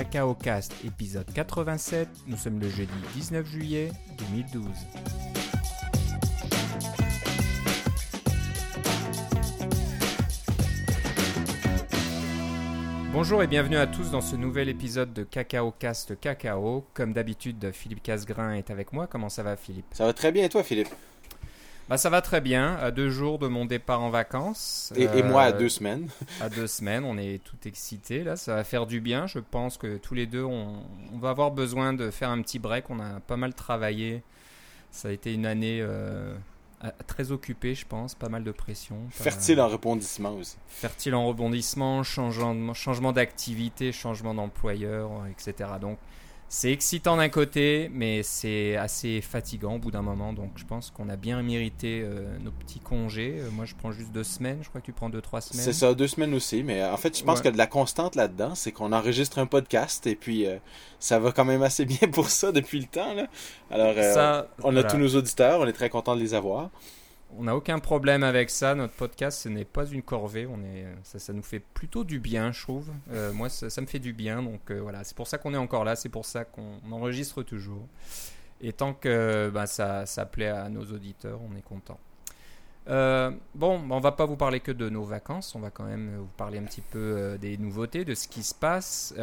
Cacao Cast épisode 87. Nous sommes le jeudi 19 juillet 2012. Bonjour et bienvenue à tous dans ce nouvel épisode de Cacao Cast Cacao. Comme d'habitude, Philippe Casgrain est avec moi. Comment ça va, Philippe? Ça va très bien et toi, Philippe? Bah, ça va très bien, à deux jours de mon départ en vacances. Et, moi à deux semaines. à deux semaines, on est tout excités là, ça va faire du bien. Je pense que tous les deux, on, va avoir besoin de faire un petit break. On a pas mal travaillé. Ça a été une année euh, très occupée, je pense, pas mal de pression. Fertile en rebondissement aussi. Fertile en rebondissement, changement, changement d'activité, changement d'employeur, etc. Donc c'est excitant d'un côté, mais c'est assez fatigant au bout d'un moment. Donc je pense qu'on a bien mérité euh, nos petits congés. Euh, moi, je prends juste deux semaines. Je crois que tu prends deux, trois semaines. C'est ça, deux semaines aussi. Mais en fait, je pense qu'il y a de la constante là-dedans. C'est qu'on enregistre un podcast et puis euh, ça va quand même assez bien pour ça depuis le temps. Alors, on a tous nos auditeurs. On est très content de les avoir on n'a aucun problème avec ça. Notre podcast, ce n'est pas une corvée. On est, ça, nous fait plutôt du bien, je trouve. Euh, moi, ça, me fait du bien. Donc euh, voilà, c'est pour ça qu'on est encore là. C'est pour ça qu'on enregistre toujours. Et tant que bah, ça, ça plaît à nos auditeurs, on est content. Euh, bon, on va pas vous parler que de nos vacances. On va quand même vous parler un petit peu des nouveautés, de ce qui se passe.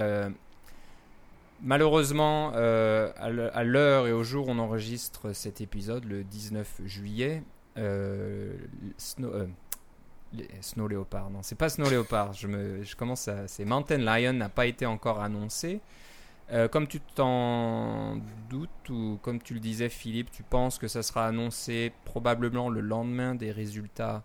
Malheureusement, à l'heure et au jour où on enregistre cet épisode, le 19 juillet, Snow, euh, Snow Leopard, non, c'est pas Snow Leopard. Je, me, je commence à. C'est Mountain Lion n'a pas été encore annoncé. Euh, comme tu t'en doutes, ou comme tu le disais, Philippe, tu penses que ça sera annoncé probablement le lendemain des résultats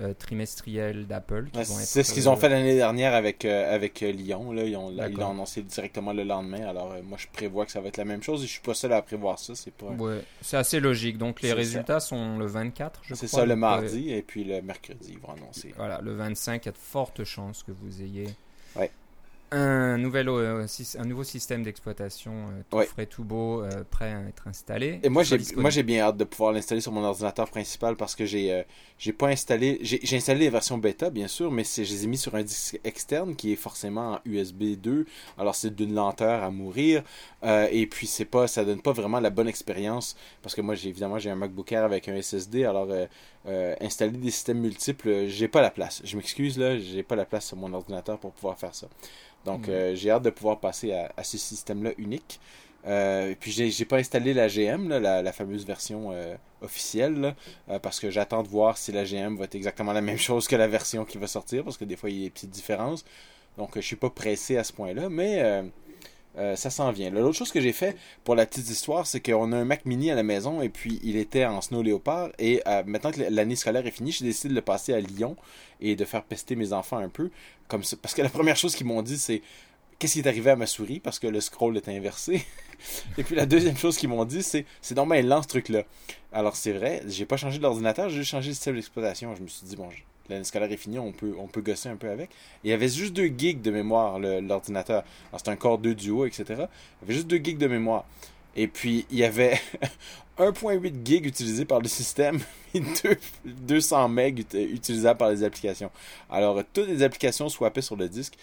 euh, trimestriel d'Apple. c'est ce qu'ils ont fait l'année dernière avec, euh, avec euh, Lyon. Là. Ils, ont, l'ont annoncé directement le lendemain. Alors, moi, je prévois que ça va être la même chose et je suis pas seul à prévoir ça. C'est pas... c'est assez logique. Donc, les résultats sont le 24, je crois. C'est ça, le mardi et puis le mercredi, ils vont annoncer. Voilà, le 25, il y a de fortes chances que vous ayez ouais un, nouvel, euh, un nouveau système d'exploitation euh, tout frais, tout beau, euh, prêt à être installé. Et moi, j'ai, moi, j'ai bien hâte de pouvoir l'installer sur mon ordinateur principal parce que j'ai, j'ai pas installé, j'ai, installé les versions bêta, bien sûr, mais je les ai mis sur un disque externe qui est forcément en USB 2. Alors, c'est d'une lenteur à mourir. et puis, c'est pas, ça donne pas vraiment la bonne expérience parce que moi, j'ai, évidemment, j'ai un MacBook Air avec un SSD. Alors, installer des systèmes multiples, j'ai pas la place. Je m'excuse, là, j'ai pas la place sur mon ordinateur pour pouvoir faire ça. Donc, mm. euh, j'ai hâte de pouvoir passer à, ce système-là unique. Euh, et puis, j'ai pas installé la GM, la, fameuse version euh, officielle, parce que j'attends de voir si la GM va être exactement la même chose que la version qui va sortir, parce que des fois, il y a des petites différences. Donc, je suis pas pressé à ce point-là, mais ça s'en vient. L'autre chose que j'ai fait pour la petite histoire, c'est qu'on a un Mac mini à la maison et puis il était en Snow Leopard. Et maintenant que l'année scolaire est finie, j'ai décidé de le passer à Lyon et de faire pester mes enfants un peu. Comme parce que la première chose qu'ils m'ont dit, c'est qu'est-ce qui est arrivé à ma souris? Parce que le scroll est inversé. et puis la deuxième chose qu'ils m'ont dit, c'est c'est normal lent ce truc-là. Alors c'est vrai, j'ai pas changé l'ordinateur, j'ai changé le système d'exploitation. Je me suis dit, bon, l'année scolaire est finie, on peut, on peut gosser un peu avec. Il y avait juste 2 gigs de mémoire, l'ordinateur. Alors c'est un Core 2 Duo, etc. Il y avait juste 2 gigs de mémoire. Et puis, il y avait 1.8 gig utilisé par le système et 200 MB utilisables par les applications. Alors, toutes les applications swappaient sur le disque.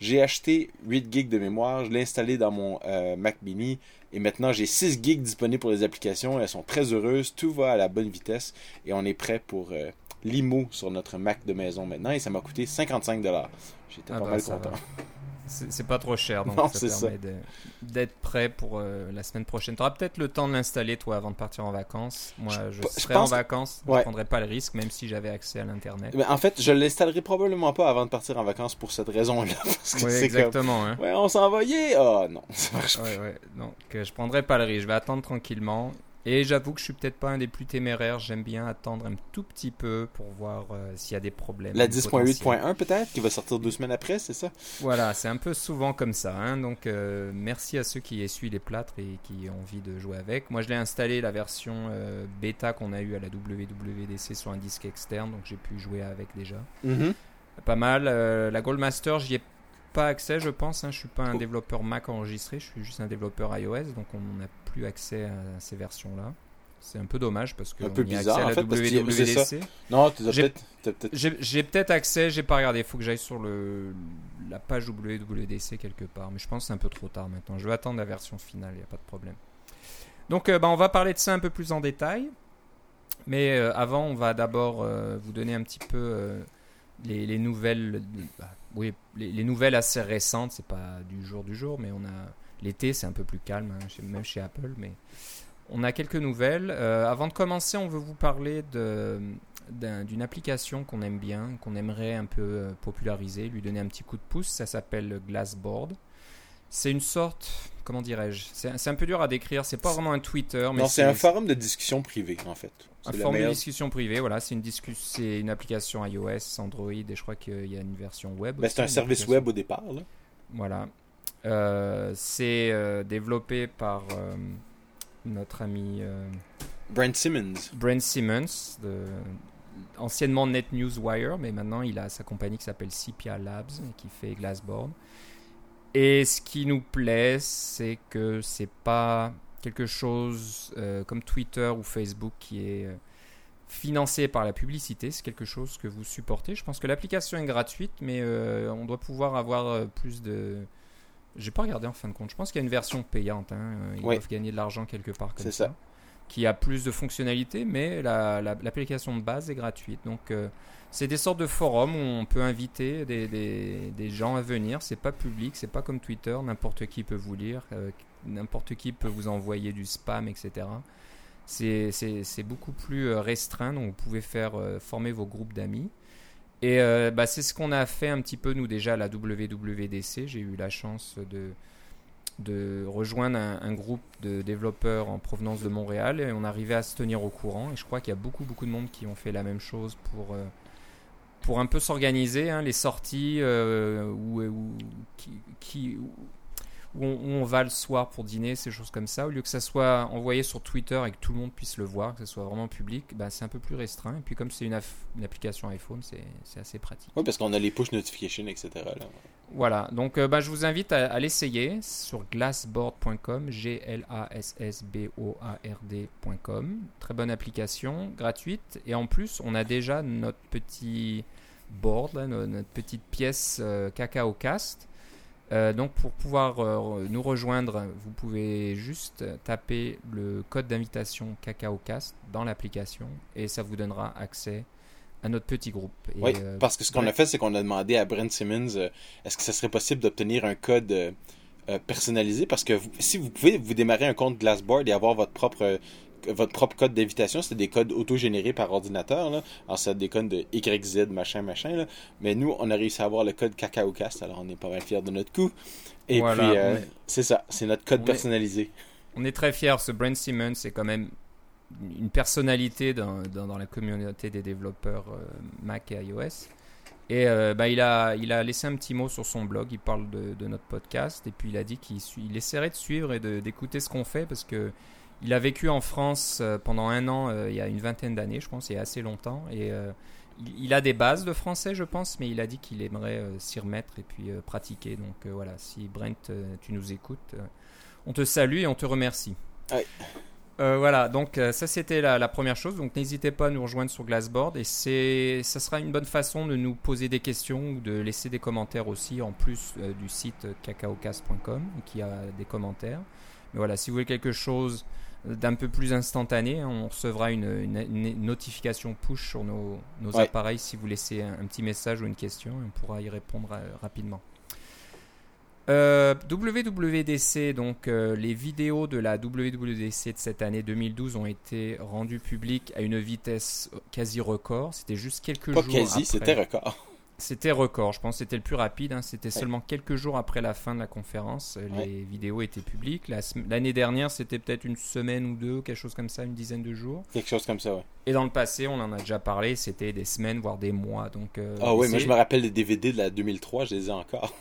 J'ai acheté 8 gigs de mémoire, je l'ai installé dans mon euh, Mac mini et maintenant j'ai 6 gigs disponibles pour les applications. Elles sont très heureuses, tout va à la bonne vitesse et on est prêt pour euh, l'IMO sur notre Mac de maison maintenant et ça m'a coûté 55$. J'étais ah pas bah, mal content. C'est pas trop cher, donc ça permet d'être prêt pour euh, la semaine prochaine. Tu auras peut-être le temps de l'installer, toi, avant de partir en vacances. Moi, je, serai en vacances, je ne prendrai pas le risque, même si j'avais accès à l'Internet. en fait, je l'installerai probablement pas avant de partir en vacances pour cette raison-là. Oui, exactement. Hein. Ouais, on s'en va Oh non, ça marche pas. Ouais, Donc, je prendrai pas le risque. Je vais attendre tranquillement. Et j'avoue que je suis peut-être pas un des plus téméraires. J'aime bien attendre un tout petit peu pour voir euh, s'il y a des problèmes. La 10.8.1 peut-être, qui va sortir deux semaines après, c'est ça? Voilà, c'est un peu souvent comme ça. Hein. Donc euh, merci à ceux qui essuient les plâtres et qui ont envie de jouer avec. Moi je l'ai installé la version euh, bêta qu'on a eu à la WWDC sur un disque externe, donc j'ai pu jouer avec déjà. Mm-hmm. Pas mal. la Goldmaster, j'y ai pas accès, je pense. Hein. Je suis pas un développeur Mac enregistré, je suis juste un développeur iOS, donc on n'a plus accès à ces versions-là. C'est un peu dommage parce que Un peu on y a bizarre, accès à en la fait. WWDC. Non, J'ai- peut-être. accès, j'ai pas regardé. Il faut que j'aille sur le, la page WWDC quelque part. Mais je pense que c'est un peu trop tard maintenant. Je vais attendre la version finale, il n'y a pas de problème. Donc euh, bah, on va parler de ça un peu plus en détail. Mais euh, avant, on va d'abord euh, vous donner un petit peu les, les nouvelles. bah, oui, les, les nouvelles assez récentes. C'est pas du jour du jour, mais on a. L'été, c'est un peu plus calme, hein, même chez Apple. Mais on a quelques nouvelles. Euh, avant de commencer, on veut vous parler d'une application qu'on aime bien, qu'on aimerait un peu euh, populariser, lui donner un petit coup de pouce. Ça s'appelle Glassboard. C'est une sorte, comment dirais-je C'est un peu dur à décrire. C'est pas vraiment un Twitter, mais Non, c'est un forum de discussion privé, en fait. un forum de discussion privée. Voilà, c'est une c'est une application iOS, Android, et je crois qu'il y a une version web. Ben, c'est un service application. web au départ. Là. Voilà. Euh, c'est euh, développé par euh, notre ami. Brent Simmons. Brent Simmons, de- anciennement Net News Wire, mais maintenant il a sa compagnie qui s'appelle Sepia Labs et qui fait Glassboard. Et ce qui nous plaît, c'est que c'est pas quelque chose euh, comme Twitter ou Facebook qui est euh, financé par la publicité, c'est quelque chose que vous supportez. Je pense que l'application est gratuite, mais euh, on doit pouvoir avoir plus de. J'ai pas regardé en fin de compte. Je pense qu'il y a une version payante. hein. Ils Oui. doivent gagner de l'argent quelque part comme C'est ça ça. Qui a plus de fonctionnalités, mais la- la- l'application de base est gratuite. Donc, euh, c'est des sortes de forums où on peut inviter des, gens à venir. C'est pas public, c'est pas comme Twitter. N'importe qui peut vous lire, euh, n'importe qui peut vous envoyer du spam, etc. C'est- beaucoup plus euh, restreint, donc vous pouvez faire former vos groupes d'amis. Et bah, c'est ce qu'on a fait un petit peu nous déjà à la WWDC. J'ai eu la chance de, de rejoindre un, groupe de développeurs en provenance de Montréal et on arrivait à se tenir au courant. Et je crois qu'il y a beaucoup, beaucoup de monde qui ont fait la même chose pour, euh, pour un peu s'organiser. hein, les sorties euh, où, où- qui, qui- où on, où on va le soir pour dîner, ces choses comme ça. Au lieu que ça soit envoyé sur Twitter et que tout le monde puisse le voir, que ce soit vraiment public, bah, c'est un peu plus restreint. Et puis comme c'est une, application iPhone, c'est assez pratique. Oui, parce qu'on a les push notifications, etc. Voilà, donc euh, bah, je vous invite à, l'essayer sur glassboard.com, G-L-A-S-S-B-O-A-R-D.com. Très bonne application, gratuite. Et en plus, on a déjà notre petit board, notre petite pièce euh, Cacao Cast. Euh, donc pour pouvoir nous rejoindre, vous pouvez juste taper le code d'invitation Cacao Cast dans l'application et ça vous donnera accès à notre petit groupe. Et, Oui, euh, parce que ce qu'on ouais. a fait, c'est qu'on a demandé à Brent Simmons euh, est-ce que ça serait possible d'obtenir un code euh, personnalisé? Parce que vous- si vous pouvez vous démarrer un compte Glassboard et avoir votre propre votre propre code d'invitation, c'est des codes auto-générés par ordinateur. Là. Alors, c'est des codes de YZ, machin, machin. Là. Mais nous, on a réussi à avoir le code CacaoCast, alors on est pas mal fiers de notre coup. Et Voilà, puis, euh, est- c'est ça, c'est notre code on est- personnalisé. On est très fiers. Ce Brent Simmons, c'est quand même une personnalité dans, la communauté des développeurs euh, Mac et iOS. Et euh, bah, il, a, il a laissé un petit mot sur son blog. Il parle de, notre podcast. Et puis il a dit qu'il il essaierait de suivre et d'écouter ce qu'on fait parce que il a vécu en France euh, pendant un an, il y a une vingtaine d'années, je pense, il y a assez longtemps. Et il, il a des bases de français, je pense, mais il a dit qu'il aimerait s'y remettre et puis pratiquer. Donc voilà, si Brent, tu nous écoutes, on te salue et on te remercie. Ouais. Euh, voilà, donc euh, ça c'était la, la première chose. Donc n'hésitez pas à nous rejoindre sur Glassboard et c'est, ça sera une bonne façon de nous poser des questions ou de laisser des commentaires aussi en plus euh, du site cacaocast.com qui a des commentaires. Mais voilà, si vous voulez quelque chose d'un peu plus instantané, hein, on recevra une, une- une notification push sur nos, nos Ouais. appareils si vous laissez un, un petit message ou une question et on pourra y répondre rapidement. Euh, WWDC, donc euh, les vidéos de la WWDC de cette année 2012 ont été rendues publiques à une vitesse quasi record. C'était juste quelques Pas jours quasi, c'était record. C'était record, je pense c'était le plus rapide. hein. C'était seulement quelques jours après la fin de la conférence. Ouais. Les vidéos étaient publiques. L'année dernière, c'était peut-être une semaine ou deux, quelque chose comme ça, une dizaine de jours. Quelque chose comme ça, ouais. Et dans le passé, on en a déjà parlé, c'était des semaines, voire des mois. Donc, euh, Ah oui, moi je me rappelle les DVD de la 2003, je les ai encore.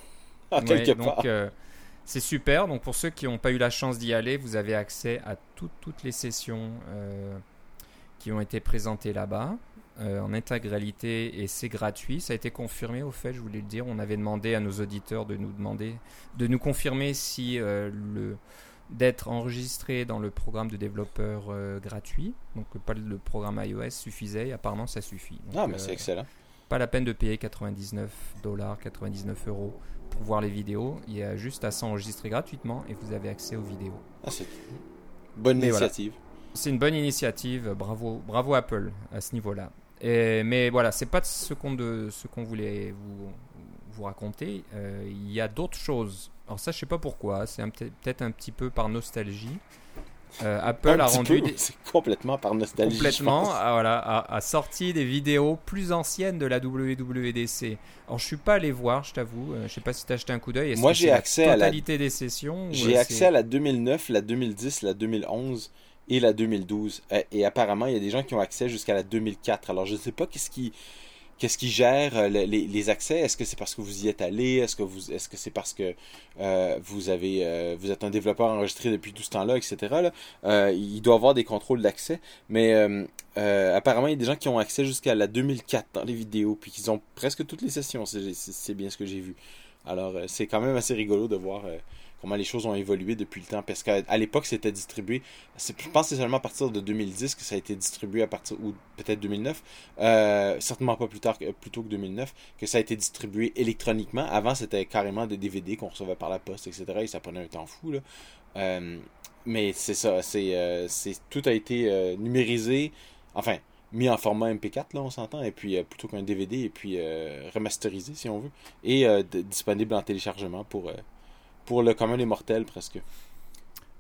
Ouais, donc, euh, c'est super. Donc pour ceux qui n'ont pas eu la chance d'y aller, vous avez accès à toutes toutes les sessions euh, qui ont été présentées là-bas euh, en intégralité et c'est gratuit. Ça a été confirmé au fait, je voulais le dire. On avait demandé à nos auditeurs de nous demander, de nous confirmer si euh, le d'être enregistré dans le programme de développeur euh, gratuit. Donc pas le programme iOS suffisait. Apparemment, ça suffit. Donc, Ah, mais c'est excellent. Pas la peine de payer 99 dollars, 99 euros pour voir les vidéos. Il y a juste à s'enregistrer gratuitement et vous avez accès aux vidéos. Ah, c'est bonne voilà. initiative. C'est une bonne initiative. Bravo, bravo Apple à ce niveau-là. Mais voilà, c'est pas ce qu'on ce qu'on voulait vous vous raconter. Euh, il y a d'autres choses. Alors ça, je sais pas pourquoi. C'est peut-être un petit peu par nostalgie. Euh, Apple a rendu peu, des- C'est complètement par nostalgie. complètement pense. a, voilà, a, a sorti des vidéos plus anciennes de la WWDC. Alors je suis pas allé voir, je t'avoue. Euh, je sais pas si t'as acheté un coup d'œil. Moi, j'ai la accès à la- totalité des sessions. J'ai euh, accès à la 2009, la 2010, la 2011 et la 2012. Euh, Et apparemment, il y a des gens qui ont accès jusqu'à la 2004. Alors, je ne sais pas qu'est-ce qui, qu'est-ce qui gère euh, le- les, accès? Est-ce que c'est parce que vous y êtes allé? Est-ce que vous, est-ce que c'est parce que euh, vous avez, euh, vous êtes un développeur enregistré depuis tout ce temps-là, etc. il doit avoir des contrôles d'accès, mais apparemment, il y a des gens qui ont accès jusqu'à la 2004 dans les vidéos, puis qu'ils ont presque toutes les sessions. C'est, bien ce que j'ai vu. Alors, c'est quand même assez rigolo de voir. Comment les choses ont évolué depuis le temps. Parce qu'à l'époque, c'était distribué. Je pense que c'est seulement à partir de 2010 que ça a été distribué à partir. Ou peut-être 2009. euh, certainement pas plus tard, que, que 2009. Que ça a été distribué électroniquement. Avant, c'était carrément des DVD qu'on recevait par la poste, etc. Et ça prenait un temps fou. Euh, mais c'est ça. C'est, euh, tout a été numérisé. Enfin. Mis en format MP4, là, on s'entend, et puis plutôt qu'un DVD, et puis remasterisé, si on veut, et disponible en téléchargement pour, pour le commun des mortels presque.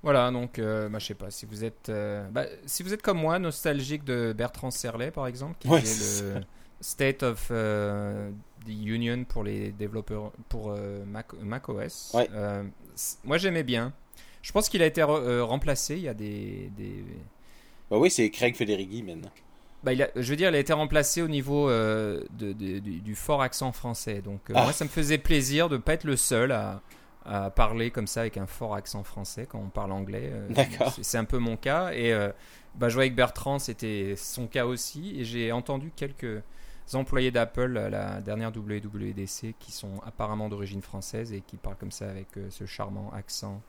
Voilà, donc euh, bah, je sais pas si vous êtes euh, bah, si vous êtes comme moi nostalgique de Bertrand Serlet par exemple qui Ouais, est le State of euh, the Union pour les développeurs pour euh, Mac, Mac OS. Ouais. Moi j'aimais bien. Je pense qu'il a été re- remplacé. Il y a des, des... Bah oui, c'est Craig Federighi maintenant. Bah, il a- je veux dire, il a été remplacé au niveau de, de- du, du fort accent français. Donc Ah. moi ça me faisait plaisir de pas être le seul à, à parler comme ça avec un fort accent français quand on parle anglais. Euh, D'accord. c'est- un peu mon cas. Et euh, bah, vois avec Bertrand, c'était son cas aussi. Et j'ai entendu quelques employés d'Apple à la dernière WWDC qui sont apparemment d'origine française et qui parlent comme ça avec euh, ce charmant accent.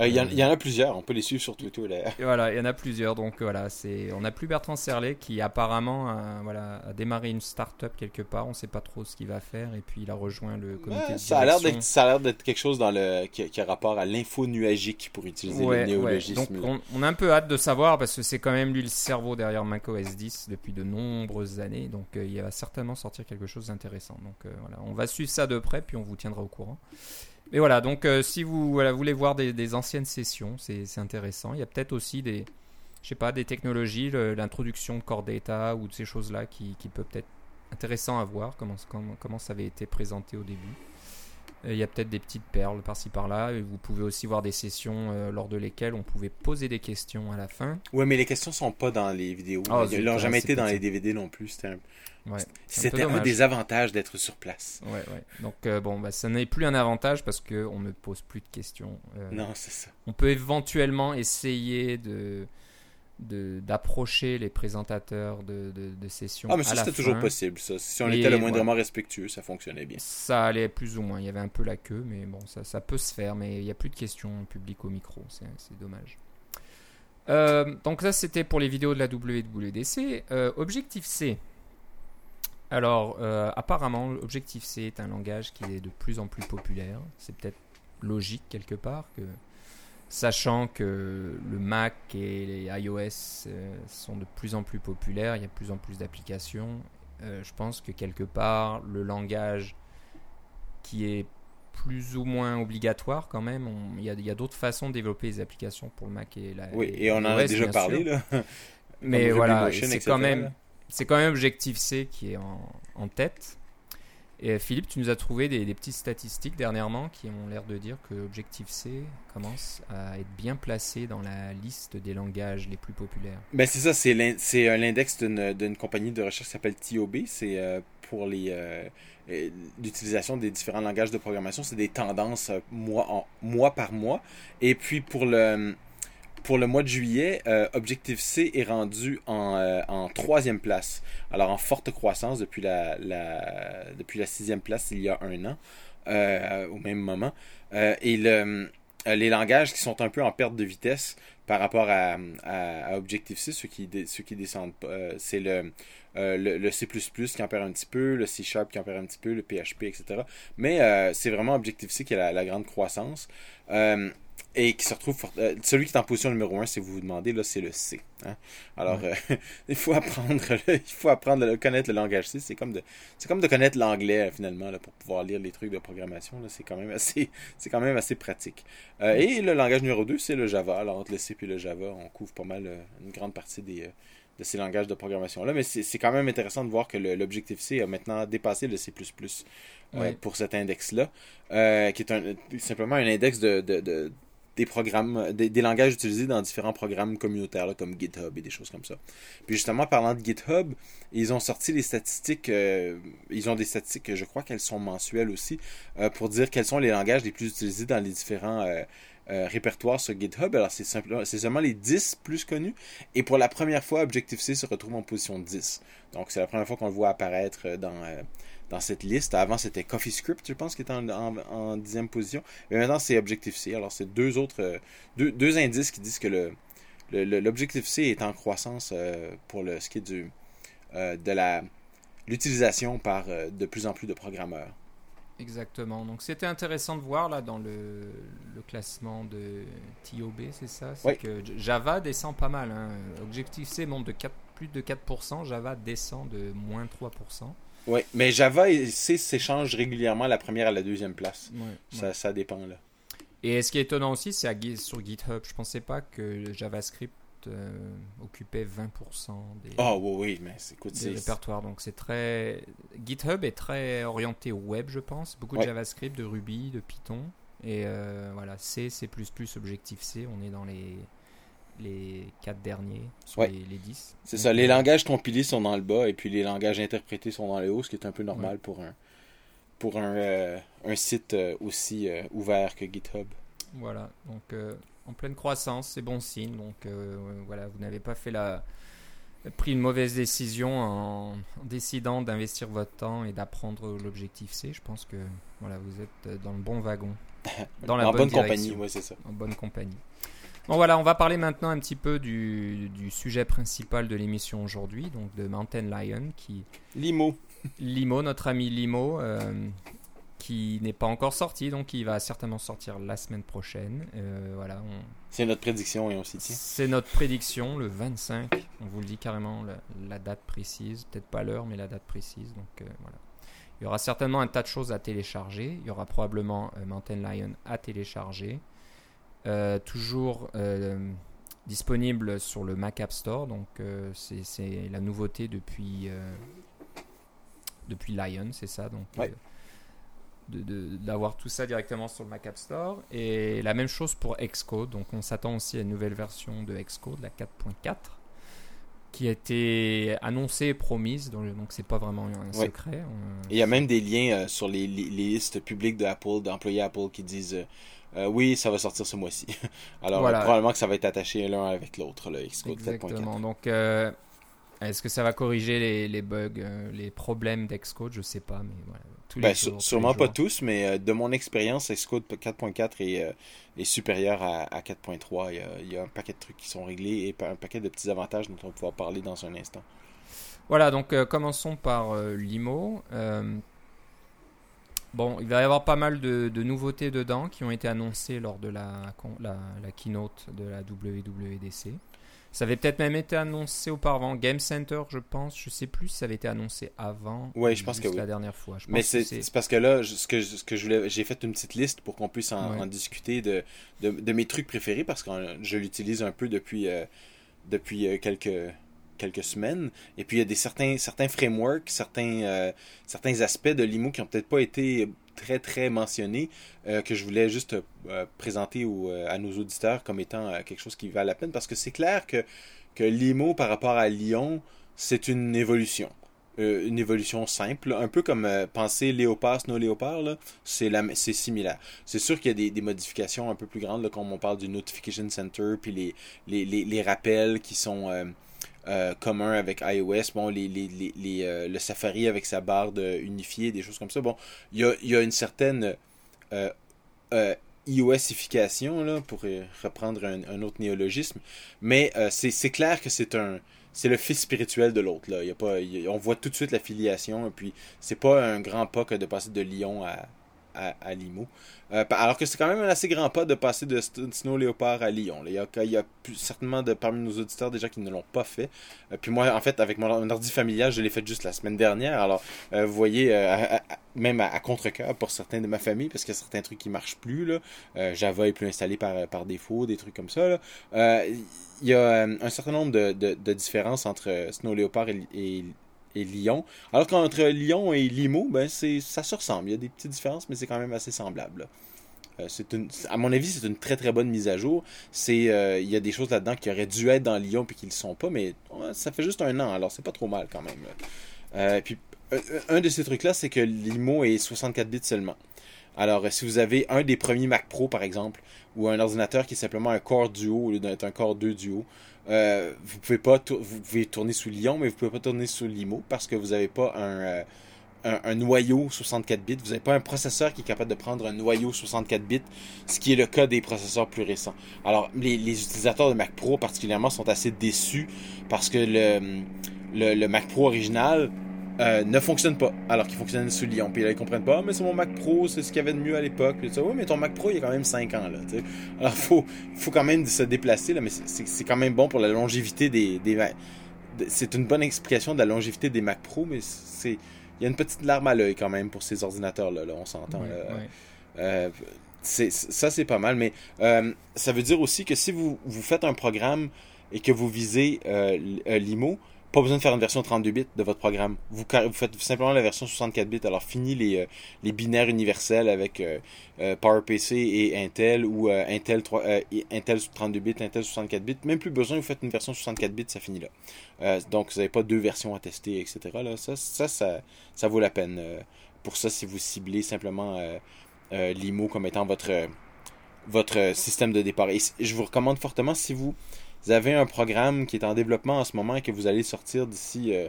Euh, Il y, en- Euh, il y en a plusieurs, on peut les suivre sur Twitter. Là. Voilà, il y en a plusieurs. Donc euh, voilà, c'est on n'a plus Bertrand Serlet qui apparemment a, voilà, a démarré une start-up quelque part. On ne sait pas trop ce qu'il va faire. Et puis il a rejoint le comité Ouais, de ça, a l'air direction. d'être, ça a l'air d'être quelque chose dans le, qui, qui a rapport à l'info nuagique pour utiliser Ouais, le ouais. néologisme. Donc là. on, on a un peu hâte de savoir parce que c'est quand même lui le cerveau derrière macOS 10 depuis de nombreuses années. Donc euh, il va certainement sortir quelque chose d'intéressant. Donc euh, voilà, on va suivre ça de près puis on vous tiendra au courant. Mais voilà, donc euh, si vous voulez voir des, anciennes sessions, c'est intéressant. Il y a peut-être aussi des, je sais pas, des technologies, l'introduction de Core ou de ces choses-là qui, qui peut être intéressant à voir, comment ça avait été présenté au début. Il y a peut-être des petites perles par-ci par-là. Vous pouvez aussi voir des sessions euh, lors de lesquelles on pouvait poser des questions à la fin. Ouais, mais les questions sont pas dans les vidéos. Ah, Ils ouais, jamais c'est été dans les DVD non plus. C'était un, Ouais, c'était un dommage. des avantages d'être sur place. ouais, ouais. Donc euh, bon, bah, ça n'est plus un avantage parce que on ne pose plus de questions. Euh, Non, c'est ça. On peut éventuellement essayer de- d'approcher les présentateurs de, de, de sessions. Ah, mais ça, c'était toujours possible, ça. Si on Et était le moindrement respectueux, ça fonctionnait bien. Ça allait plus ou moins. Il y avait un peu la queue, mais bon, ça, ça peut se faire. Mais il n'y a plus de questions publiques au micro. C'est c'est dommage. Euh, donc, ça, c'était pour les vidéos de la WWDC. Euh, Objectif C. Alors, euh, apparemment, Objectif C est un langage qui est de plus en plus populaire. C'est peut-être logique quelque part que. Sachant que le Mac et les iOS euh, sont de plus en plus populaires, il y a de plus en plus d'applications euh, je pense que quelque part, le langage qui est plus ou moins obligatoire quand même, il y a, d'autres façons de développer les applications pour le Mac et la Oui, et et on en a déjà parlé, là. Mais voilà, c'est quand même c'est quand même Objectif C qui est en, en tête. Et euh, Philippe, tu nous as trouvé des, petites statistiques dernièrement qui ont l'air de dire que Objective C commence à être bien placé dans la liste des langages les plus populaires. Ben c'est ça, c'est l'in- c'est l'index d'une compagnie de recherche qui s'appelle TOB. C'est euh, pour euh, l'utilisation des différents langages de programmation. C'est des tendances mois, en, mois par mois. Et puis pour le pour le mois de juillet, euh, Objective-C est rendu en, euh, en troisième place. Alors en forte croissance depuis la, sixième place il y a un an, euh, au même moment. Euh, et le les langages qui sont un peu en perte de vitesse par rapport à, à, Objective-C, ceux qui, ceux qui descendent c'est le, C++ qui en perd un petit peu, le C Sharp qui en perd un petit peu, le PHP, etc. Mais c'est vraiment Objective-C qui a la grande croissance et qui se retrouve euh, celui qui est en position numéro 1 si vous vous demandez là c'est le C hein. alors euh, il faut apprendre il faut apprendre à connaître le langage C. C'est comme de c'est comme de connaître l'anglais finalement là, pour pouvoir lire les trucs de programmation c'est quand même assez c'est quand même assez pratique. Euh, et le langage numéro 2 c'est le Java. Alors entre le C et le Java on couvre pas mal une grande partie des de ces langages de programmation là. Mais c'est quand même intéressant de voir que l'objectif C a maintenant dépassé le C++ pour cet index là qui est un, simplement un index de des programmes, des, langages utilisés dans différents programmes communautaires comme GitHub et des choses comme ça. Puis justement, parlant de GitHub, ils ont sorti les statistiques, euh, ils ont des statistiques, je crois qu'elles sont mensuelles aussi, euh, pour dire quels sont les langages les plus utilisés dans les différents euh, répertoires sur GitHub. Alors c'est seulement les 10 plus connus. Et pour la première fois, Objective-C se retrouve en position 10. Donc c'est la première fois qu'on le voit apparaître dans dans cette liste. Avant, c'était CoffeeScript, je pense, qui était en, dixième position. Mais maintenant, c'est Objective-C. Alors, c'est deux autres, euh, deux, indices qui disent que le, l'Objective-C est en croissance euh, pour le, ce qui est du, euh, de la, l'utilisation par de plus en plus de programmeurs. Exactement. Donc, c'était intéressant de voir là dans le, classement de TOB, c'est ça? C'est que Java descend pas mal. Hein. Objective-C monte de 4, plus de 4%, Java descend de moins 3%. Oui, mais Java et C s'échangent régulièrement la première à la deuxième place. ça, ça dépend là. Et ce qui est étonnant aussi, c'est sur GitHub. Je pensais pas que JavaScript euh, occupait 20% des, oh, oui, mais écoute, des répertoires. Donc c'est très. GitHub est très orienté web, je pense. Beaucoup de JavaScript, de Ruby, de Python. Et euh, voilà, C, C, Objective-C, on est dans les les quatre derniers sur les, les, 10. C'est ça, les langages compilés sont dans le bas et puis les langages interprétés sont dans le haut, ce qui est un peu normal pour un pour un, euh, un site euh, aussi euh, ouvert que GitHub. Voilà, donc en pleine croissance, c'est bon signe. Donc voilà, vous n'avez pas fait la pris une mauvaise décision en, décidant d'investir votre temps et d'apprendre l'objectif C. Je pense que voilà, vous êtes dans le bon wagon. Dans la bonne, compagnie, oui, c'est ça. En bonne compagnie. Bon voilà, on va parler maintenant un petit peu du, sujet principal de l'émission aujourd'hui, donc de Mountain Lion qui... Limo. Limo, notre ami Limo, euh, qui n'est pas encore sorti, donc il va certainement sortir la semaine prochaine. Euh, voilà, C'est notre prédiction et on s'y tient. C'est notre prédiction, le 25. On vous le dit carrément, la, date précise, peut-être pas l'heure, mais la date précise. Donc euh, voilà. Il y aura certainement un tas de choses à télécharger. Il y aura probablement Mountain Lion à télécharger. Euh, toujours euh, disponible sur le Mac App Store. Donc euh, c'est la nouveauté depuis, depuis Lion, c'est ça. Donc d'avoir tout ça directement sur le Mac App Store. Et la même chose pour Xcode. Donc on s'attend aussi à une nouvelle version de Xcode, la 4.4 qui a été annoncée et promise, donc c'est pas vraiment un secret. il y a même des liens sur les, les, listes publiques d'Apple, d'employés Apple qui disent euh, oui, ça va sortir ce mois-ci. Alors, probablement que ça va être attaché l'un avec l'autre, le Xcode 7.4. Donc, euh, est-ce que ça va corriger les, bugs, euh, les problèmes d'Xcode? Je sais pas, mais voilà. Ben, sûrement pas tous, mais de mon expérience, Xcode 4.4 est, est, supérieur à, 4.3. Il, il, y a un paquet de trucs qui sont réglés et un paquet de petits avantages dont on va pouvoir parler dans un instant. Voilà, donc commençons par Limo. Bon, il va y avoir pas mal de, nouveautés dedans qui ont été annoncées lors de la, la, keynote de la WWDC. Ça avait peut-être même été annoncé auparavant. Game Center, je pense. Je sais plus si ça avait été annoncé avant. Oui, je pense que oui. La dernière fois. Mais c'est parce que là, ce que, ce que je voulais, j'ai fait une petite liste pour qu'on puisse en, discuter de, de, mes trucs préférés parce que je l'utilise un peu depuis, euh, depuis euh, quelques quelques semaines. Et puis il y a des certains, certains frameworks, certains, euh, certains aspects de l'IMO qui n'ont peut-être pas été très très mentionnés, euh, que je voulais juste euh, présenter à nos auditeurs comme étant quelque chose qui va la peine, parce que c'est clair que, que l'IMO par rapport à Lyon, c'est une évolution. une évolution simple, un peu comme penser léopard, snow léopard, c'est similaire. C'est sûr qu'il y a des, des, modifications un peu plus grandes, là, comme on parle du Notification Center, puis les, les, les rappels qui sont euh, commun avec iOS, bon, les, les, les, euh, le Safari avec sa barre unifiée, des choses comme ça. Bon, il y a, y a, une certaine. Euh, iOSification, là, pour reprendre un, autre néologisme. Mais c'est clair que c'est un c'est le fils spirituel de l'autre. Là. On voit tout de suite l'affiliation. Et puis, c'est pas un grand pas que de passer de Lyon à, à. Euh, alors que c'est quand même un assez grand pas de passer de Snow Leopard à Lyon. Il y a, certainement de, parmi nos auditeurs déjà qui ne l'ont pas fait. Euh, puis moi, en fait, avec mon ordi familial, je l'ai fait juste la semaine dernière. Alors, euh, vous voyez, même à, contre-cœur pour certains de ma famille, parce qu'il y a certains trucs qui marchent plus. Là. Java est plus installé par, défaut, des trucs comme ça. il y a un certain nombre de, de, différences entre Snow Leopard et, et Lyon. Alors qu'entre Lyon et Limo, ben c'est ça se ressemble. Il y a des petites différences, mais c'est quand même assez semblable. Euh, à mon avis, c'est une très très bonne mise à jour. C'est, euh, il y a des choses là-dedans qui auraient dû être dans Lyon puis qui ne le sont pas, mais ça fait juste un an, alors c'est pas trop mal quand même. Euh, puis un de ces trucs-là, c'est que Limo est 64 bits seulement. Alors, si vous avez un des premiers Mac Pro, par exemple, ou un ordinateur qui est simplement un Core Duo au lieu d'être un Core 2 Duo, euh, vous pouvez pas vous pouvez tourner sous Lyon, mais vous pouvez pas tourner sous Limo parce que vous n'avez pas euh, un, un, noyau 64 bits. Vous n'avez pas un processeur qui est capable de prendre un noyau 64 bits, ce qui est le cas des processeurs plus récents. Alors, les, utilisateurs de Mac Pro particulièrement sont assez déçus parce que le, le Mac Pro original euh, ne fonctionne pas, alors qu'il fonctionnait sous Lyon. Puis là, ils comprennent pas, ah, mais c'est mon Mac Pro, c'est ce qu'il y avait de mieux à l'époque. Puis ça, oui, mais ton Mac Pro, il y a quand même 5 ans, là, sais. Alors, faut, faut quand même se déplacer, là, mais c'est quand même bon pour la longévité des, des c'est une bonne explication de la longévité des Mac Pro, mais c'est, il y a une petite larme à l'œil quand même pour ces ordinateurs-là, là, on s'entend. Euh, ça, c'est pas mal, mais euh, ça veut dire aussi que si vous, vous faites un programme et que vous visez l'IMO, pas besoin de faire une version 32 bits de votre programme. Vous, faites simplement la version 64 bits. Alors fini les, euh, binaires universels avec euh, euh, PowerPC et Intel ou Intel 3, Intel 32 bits, Intel 64 bits. Même plus besoin, vous faites une version 64 bits, ça finit là. donc vous n'avez pas deux versions à tester, etc. Là, ça, ça, ça, ça vaut la peine. pour ça, si vous ciblez simplement l'IMO comme étant votre, votre système de départ. Et je vous recommande fortement si vous vous avez un programme qui est en développement en ce moment et que vous allez sortir d'ici euh,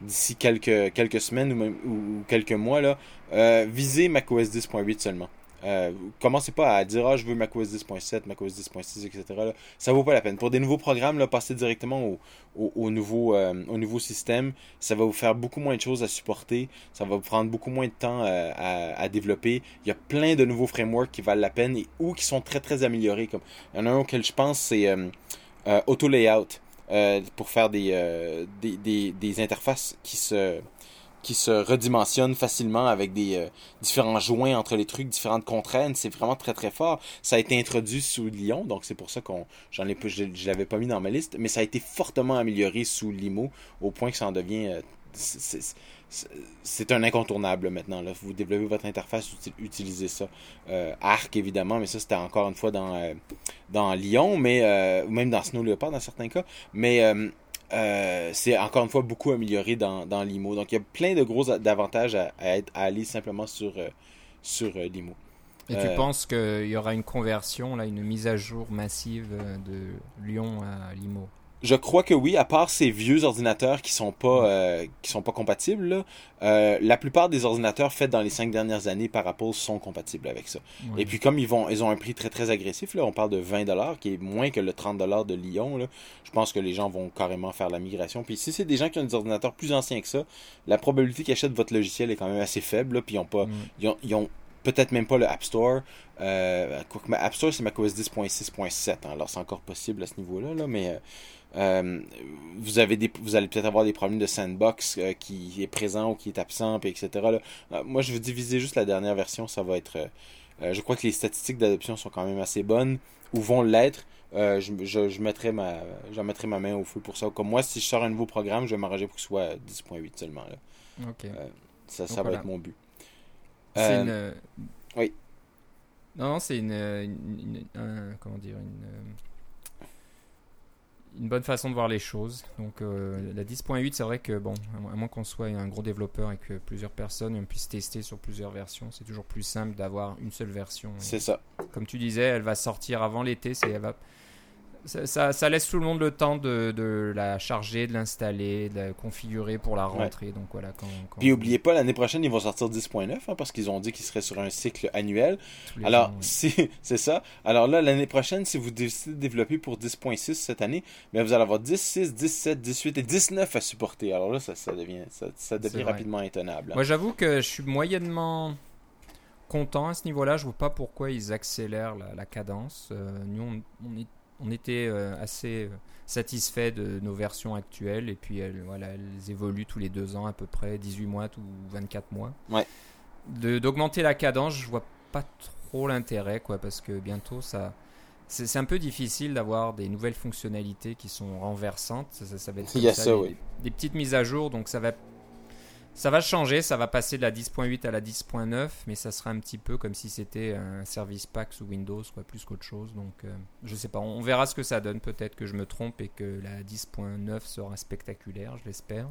d'ici quelques, quelques semaines ou, quelques mois, là, euh, visez macOS 10.8 seulement. Euh, commencez pas à dire ah je veux macOS 10.7, macOS 10.6, etc. Là. Ça vaut pas la peine. Pour des nouveaux programmes, passez directement au, au, nouveau, au nouveau système. Ça va vous faire beaucoup moins de choses à supporter. Ça va vous prendre beaucoup moins de temps à, à, développer. Il y a plein de nouveaux frameworks qui valent la peine et, ou qui sont très très améliorés. Comme, il y en a un auquel je pense, c'est euh, auto layout euh, pour faire euh, des, des, des, interfaces qui se qui se redimensionnent facilement avec des différents joints entre les trucs, différentes contraintes. C'est vraiment très très fort. Ça a été introduit sous Lyon, donc c'est pour ça qu'on j'en ai je, je l'avais pas mis dans ma liste, mais ça a été fortement amélioré sous Limo au point que ça en devient c'est un incontournable maintenant. Là. Vous développez votre interface, utilisez ça. Euh, Arc, évidemment, mais ça, c'était encore une fois dans, euh, dans Lyon, mais euh, même dans Snow Leopard dans certains cas. Mais c'est encore une fois beaucoup amélioré dans, dans Limo. Donc, il y a plein de gros avantages à, être, à aller simplement sur, sur Limo. Et tu penses qu'il y aura une conversion, là, une mise à jour massive de Lyon à Limo je crois que oui, à part ces vieux ordinateurs qui sont pas euh, qui sont pas compatibles, euh, la plupart des ordinateurs faits dans les cinq dernières années par Apple sont compatibles avec ça. Et puis comme ils vont ils ont un prix très très agressif, là, on parle de 20 dollars, qui est moins que le 30 dollars de Lyon. Là, je pense que les gens vont carrément faire la migration. Puis si c'est des gens qui ont des ordinateurs plus anciens que ça, la probabilité qu'ils achètent votre logiciel est quand même assez faible. puis ils ont pas ils ont, peut-être même pas le App Store. Euh, App Store, c'est macOS 10.6.7. Hein, alors, c'est encore possible à ce niveau-là, là, mais euh, vous, avez des, vous allez peut-être avoir des problèmes de sandbox euh, qui est présent ou qui est absent, etc. Euh, moi, je veux diviser juste la dernière version. Ça va être. je crois que les statistiques d'adoption sont quand même assez bonnes ou vont l'être. je, je, mettrai ma, je mettrai ma main au feu pour ça. Comme moi, si je sors un nouveau programme, je vais m'arranger pour que ce soit 10.8 seulement. Là. ça, ça va être mon but. C'est une. Oui. Non, non c'est une, une, comment dire une une bonne façon de voir les choses. Donc euh, la 10.8, c'est vrai que bon, à moins qu'on soit un gros développeur et que plusieurs personnes puissent tester sur plusieurs versions, c'est toujours plus simple d'avoir une seule version. C'est ça. Comme tu disais, elle va sortir avant l'été, c'est elle va ça, ça, laisse tout le monde le temps de, de la charger, de l'installer, de la configurer pour la rentrée. Donc voilà. Quand, quand... Puis n'oubliez pas, l'année prochaine, ils vont sortir 10.9 hein, parce qu'ils ont dit qu'ils seraient sur un cycle annuel. Alors, ans, si, c'est ça. Alors là, l'année prochaine, si vous décidez de développer pour 10.6 cette année, bien, vous allez avoir 10, 6, 17, 18 et 19 à supporter. Alors là, ça, ça devient, ça, devient rapidement intenable. Moi, j'avoue que je suis moyennement content à ce niveau-là. Je vois pas pourquoi ils accélèrent la, la cadence. Euh, nous, on, on, est, on était euh, assez satisfait de nos versions actuelles et puis elles, voilà, elles évoluent tous les deux ans à peu près, 18 mois ou 24 mois. Ouais. D'augmenter la cadence, je vois pas trop l'intérêt quoi parce que bientôt ça c'est un peu difficile d'avoir des nouvelles fonctionnalités qui sont renversantes. Ça, ça, ça va être ça, ça, des, oui. des petites mises à jour, donc ça va ça va changer, ça va passer de la 10.8 à la 10.9, mais ça sera un petit peu comme si c'était un service pack sous Windows, quoi, plus qu'autre chose. Donc, euh, je sais pas, on, verra ce que ça donne. Peut-être que je me trompe et que la 10.9 sera spectaculaire, je l'espère.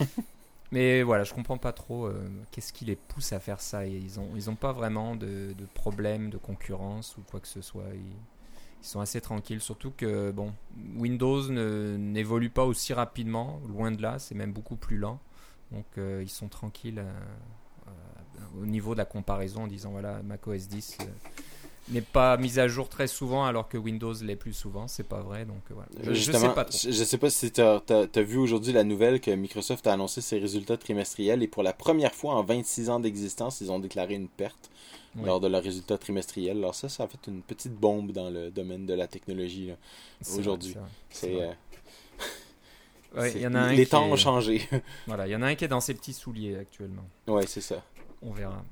mais voilà, je comprends pas trop euh, qu'est-ce qui les pousse à faire ça. Ils ont, ils ont pas vraiment de, de problème de concurrence ou quoi que ce soit. Ils, ils sont assez tranquilles, surtout que bon, Windows n'évolue pas aussi rapidement, loin de là, c'est même beaucoup plus lent. Donc euh, ils sont tranquilles euh, euh, au niveau de la comparaison en disant voilà macOS 10 n'est pas mis à jour très souvent alors que Windows l'est plus souvent, c'est pas vrai donc voilà. Je, je sais pas trop. Je, je sais pas si tu as, as, vu aujourd'hui la nouvelle que Microsoft a annoncé ses résultats trimestriels et pour la première fois en 26 ans d'existence, ils ont déclaré une perte oui. lors de leurs résultats trimestriels. Alors ça, ça a fait une petite bombe dans le domaine de la technologie aujourd'hui. C'est Ouais, y en a un les temps est... ont changé. voilà, il y en a un qui est dans ses petits souliers actuellement. Ouais, c'est ça. On verra.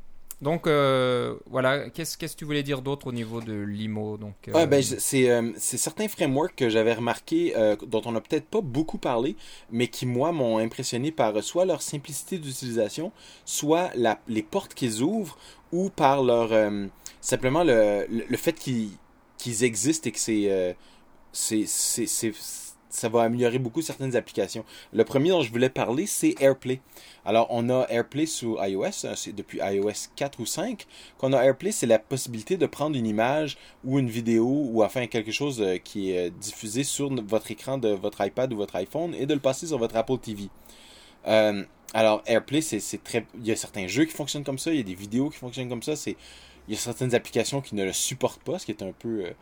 Donc euh, voilà, qu'est-ce que tu voulais dire d'autre au niveau de l'IMO donc euh... ouais, ben, c'est euh, certains frameworks que j'avais remarqué euh, dont on n'a peut-être pas beaucoup parlé, mais qui moi m'ont impressionné par soit leur simplicité d'utilisation, soit la, les portes qu'ils ouvrent, ou par leur simplement le, le, le fait qu'ils qu'ils existent et que c'est c'est ça va améliorer beaucoup certaines applications. Le premier dont je voulais parler, c'est AirPlay. Alors, on a AirPlay sous iOS, c'est depuis iOS 4 ou 5 qu'on a AirPlay, c'est la possibilité de prendre une image ou une vidéo ou enfin quelque chose qui est diffusé sur votre écran de votre iPad ou votre iPhone et de le passer sur votre Apple TV. Euh, alors, AirPlay, c'est très, il y a certains jeux qui fonctionnent comme ça, il y a des vidéos qui fonctionnent comme ça, c'est, il y a certaines applications qui ne le supportent pas, ce qui est un peu, euh,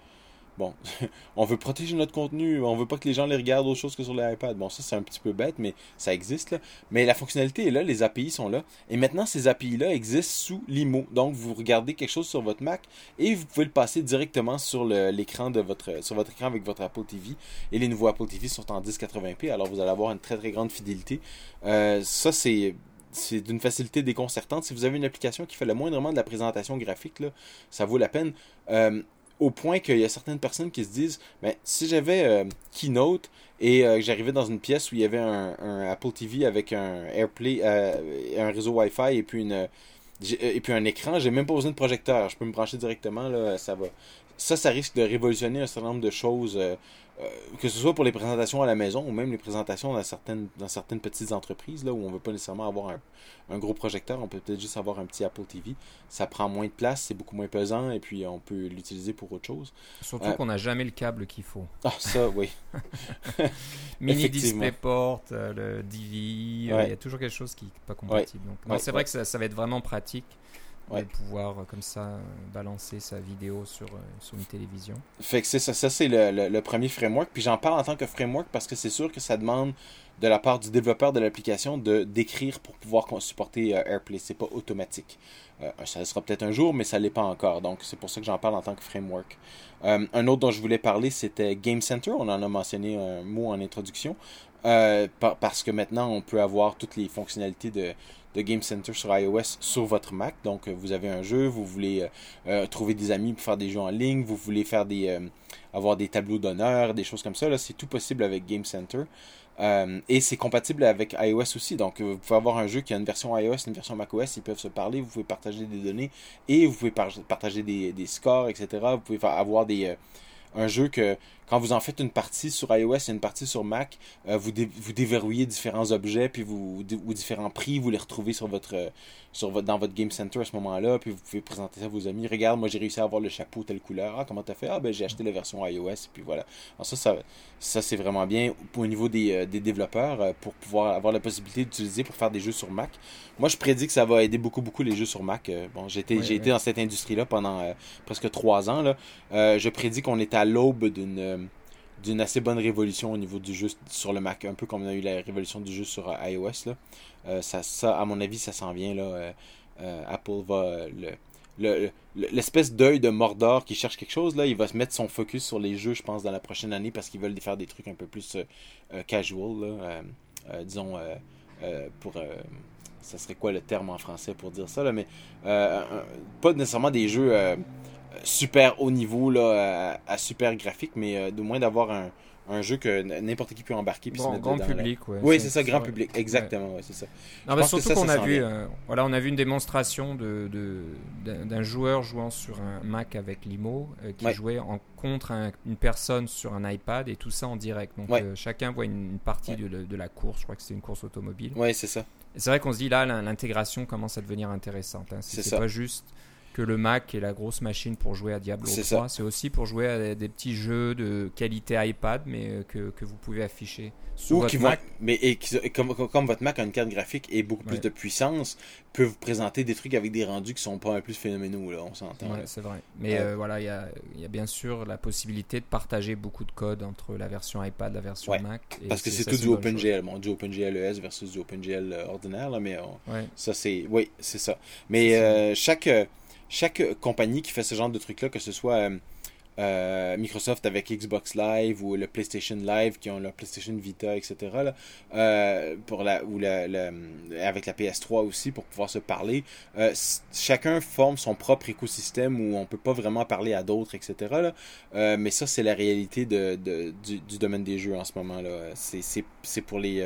bon, on veut protéger notre contenu, on veut pas que les gens les regardent autre chose que sur l'iPad. Bon, ça c'est un petit peu bête, mais ça existe là. Mais la fonctionnalité est là, les API sont là. Et maintenant, ces API-là existent sous l'IMO. Donc, vous regardez quelque chose sur votre Mac et vous pouvez le passer directement sur l'écran de votre, écran avec votre Apple TV. Et les nouveaux Apple TV sont en 1080p, alors vous allez avoir une très très grande fidélité. Euh, ça c'est c'est d'une facilité déconcertante. Si vous avez une application qui fait le moindrement de la présentation graphique, ça vaut la peine. Euh, au point qu'il y a certaines personnes qui se disent ben, si j'avais euh, Keynote et euh, j'arrivais dans une pièce où il y avait un, Apple TV avec un AirPlay, euh, un réseau Wi-Fi et puis une et puis un écran, j'ai même pas besoin de projecteur, je peux me brancher directement là, ça va. Ça, ça risque de révolutionner un certain nombre de choses, euh, que ce soit pour les présentations à la maison ou même les présentations dans certaines, dans certaines petites entreprises là, où on veut pas nécessairement avoir un, un gros projecteur, on peut peut-être juste avoir un petit Apple TV. Ça prend moins de place, c'est beaucoup moins pesant et puis on peut l'utiliser pour autre chose. Surtout euh, qu'on n'a jamais le câble qu'il faut. Ah, ça, oui. Mini DisplayPort, euh, le DV, ouais. il y a toujours quelque chose qui n'est pas compatible. Ouais. Donc, ouais, c'est vrai que ça, ça, va être vraiment pratique ouais. de pouvoir euh, comme ça balancer sa vidéo sur, euh, sur une télévision. Fait que c'est ça, ça c'est le, le, le, premier framework. Puis j'en parle en tant que framework parce que c'est sûr que ça demande de la part du développeur de l'application de d'écrire pour pouvoir supporter euh, AirPlay. C'est pas automatique. Euh, ça sera peut-être un jour, mais ça l'est pas encore. Donc c'est pour ça que j'en parle en tant que framework. Euh, un autre dont je voulais parler, c'était Game Center. On en a mentionné un mot en introduction. Euh, par, parce que maintenant, on peut avoir toutes les fonctionnalités de, de Game Center sur iOS sur votre Mac. Donc, vous avez un jeu, vous voulez euh, trouver des amis pour faire des jeux en ligne, vous voulez faire des euh, avoir des tableaux d'honneur, des choses comme ça. Là, c'est tout possible avec Game Center. Euh, et c'est compatible avec iOS aussi. Donc, vous pouvez avoir un jeu qui a une version iOS, une version macOS, ils peuvent se parler, vous pouvez partager des données et vous pouvez par partager des, des, scores, etc. Vous pouvez avoir des, un jeu que quand vous en faites une partie sur iOS et une partie sur Mac, vous, vous déverrouillez différents objets, puis vous, ou différents prix, vous les retrouvez sur votre, sur votre, dans votre Game Center à ce moment-là, puis vous pouvez présenter ça à vos amis. Regarde, moi j'ai réussi à avoir le chapeau telle couleur. Ah, comment t'as fait? Ah, ben j'ai acheté la version iOS, et puis voilà. Alors ça, ça, ça c'est vraiment bien au niveau des, des développeurs pour pouvoir avoir la possibilité d'utiliser pour faire des jeux sur Mac. Moi, je prédis que ça va aider beaucoup, beaucoup les jeux sur Mac. bon, j'ai été, j'ai été dans cette industrie-là pendant presque trois ans. Là. je prédis qu'on est à l'aube d'une d'une assez bonne révolution au niveau du jeu sur le Mac, un peu comme on a eu la révolution du jeu sur euh, iOS. Euh, ça, à mon avis, ça s'en vient. Là. Euh, Apple va. Le, l'espèce d'œil de Mordor qui cherche quelque chose, là, il va se mettre son focus sur les jeux, je pense, dans la prochaine année parce qu'ils veulent faire des trucs un peu plus casual, disons, pour ça serait quoi le terme en français pour dire ça, là, mais pas nécessairement des jeux super haut niveau là, à, super graphique, mais euh, de moins d'avoir un, un, jeu que n'importe qui peut embarquer puis bon, grand public, Oui, c'est ça, grand public, exactement, ouais. c'est ça. Non, mais surtout qu'on a vu, euh, voilà, on a vu une démonstration de, d'un joueur jouant sur un Mac avec Limo euh, qui jouait en contre une personne sur un iPad et tout ça en direct. Donc chacun voit une, partie de, de, la course. Je crois que c'est une course automobile. Oui, c'est ça. C'est vrai qu'on se dit là, l'intégration commence à devenir intéressante. Hein. C'est pas juste que le Mac est la grosse machine pour jouer à Diablo 3. C'est aussi pour jouer à des petits jeux de qualité iPad, mais euh, que, que vous pouvez afficher sur votre Mac. mais et, comme, comme, votre Mac a une carte graphique et beaucoup plus de puissance, peut vous présenter des trucs avec des rendus qui sont pas un plus phénoménaux, là, on s'entend. Ouais, c'est vrai. Mais euh, voilà, il y a, y a, bien sûr la possibilité de partager beaucoup de code entre la version iPad la version Mac. parce que c'est tout du OpenGL, bon, du OpenGL ES versus du OpenGL euh, ordinaire, là, mais ça c'est, oui, c'est ça. Mais chaque chaque compagnie qui fait ce genre de truc-là, que ce soit euh, euh, Microsoft avec Xbox Live ou le PlayStation Live qui ont leur PlayStation Vita, etc. Euh, pour la, ou la, avec la PS3 aussi pour pouvoir se parler. chacun forme son propre écosystème où on peut pas vraiment parler à d'autres, etc. mais ça, c'est la réalité de, du, domaine des jeux en ce moment. là C'est pour les.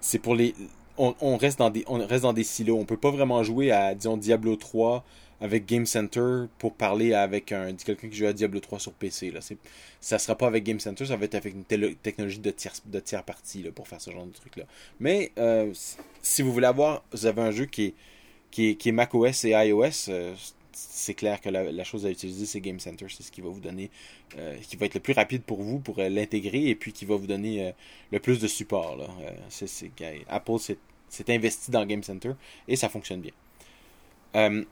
c'est pour les. On, on, reste dans des, on reste dans des silos. On peut pas vraiment jouer à, disons, Diablo 3 avec Game Center pour parler avec un quelqu'un qui joue à Diablo 3 sur PC. Là. Ça sera pas avec Game Center, ça va être avec une technologie de tiers, de tiers partie pour faire ce genre de truc là. Mais euh, si vous voulez avoir, vous avez un jeu qui est, qui est, qui est macOS et iOS, euh, c'est clair que la, chose à utiliser, c'est Game Center. C'est ce qui va vous donner, euh, qui va être le plus rapide pour vous pour l'intégrer et puis qui va vous donner le plus de support. Là. Apple s'est, investi dans Game Center et ça fonctionne bien.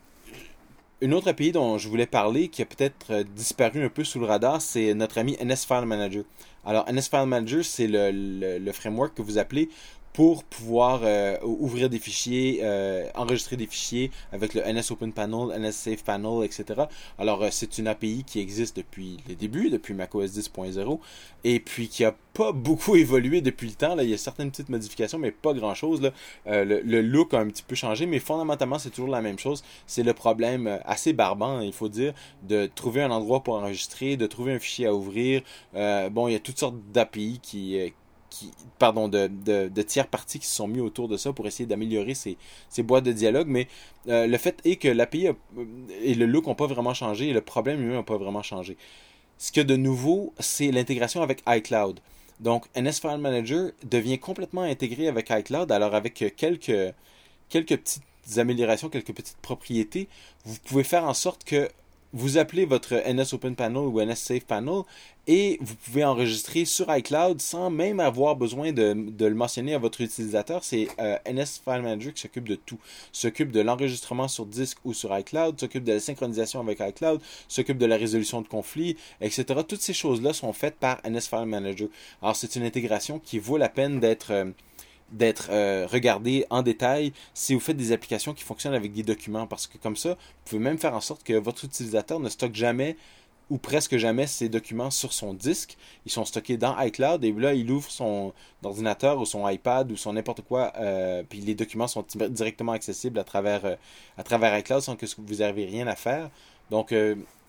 Une autre API dont je voulais parler, qui a peut-être euh, disparu un peu sous le radar, c'est notre ami NS File Manager. Alors, NS File Manager, c'est le, le, framework que vous appelez pour pouvoir euh, ouvrir des fichiers, euh, enregistrer des fichiers avec le NS Open Panel, NS Safe Panel, etc. Alors, euh, c'est une API qui existe depuis le début, depuis macOS 10.0, et puis qui a pas beaucoup évolué depuis le temps. Là. Il y a certaines petites modifications, mais pas grand-chose. Le, le, look a un petit peu changé, mais fondamentalement, c'est toujours la même chose. C'est le problème assez barbant, il faut dire, de trouver un endroit pour enregistrer, de trouver un fichier à ouvrir. bon, il y a toutes sortes d'API qui pardon, de, de, tiers parties qui se sont mis autour de ça pour essayer d'améliorer ces, ces, boîtes de dialogue. Mais euh, le fait est que l'API euh, et le look n'ont pas vraiment changé et le problème lui-même n'a pas vraiment changé. Ce qu'il y a de nouveau, c'est l'intégration avec iCloud. Donc, NS File Manager devient complètement intégré avec iCloud. Alors, avec quelques, quelques petites améliorations, quelques petites propriétés, vous pouvez faire en sorte que vous appelez votre NS Open Panel ou NS Safe Panel et vous pouvez enregistrer sur iCloud sans même avoir besoin de, le mentionner à votre utilisateur. C'est euh, NS File Manager qui s'occupe de tout. S'occupe de l'enregistrement sur disque ou sur iCloud, s'occupe de la synchronisation avec iCloud, s'occupe de la résolution de conflits, etc. Toutes ces choses-là sont faites par NS File Manager. Alors c'est une intégration qui vaut la peine d'être... Euh, d'être euh, regardé en détail si vous faites des applications qui fonctionnent avec des documents parce que comme ça, vous pouvez même faire en sorte que votre utilisateur ne stocke jamais ou presque jamais ses documents sur son disque. Ils sont stockés dans iCloud et là, il ouvre son ordinateur ou son iPad ou son n'importe quoi, euh, puis les documents sont directement accessibles à travers, euh, à travers iCloud sans que vous n'ayez rien à faire. Donc,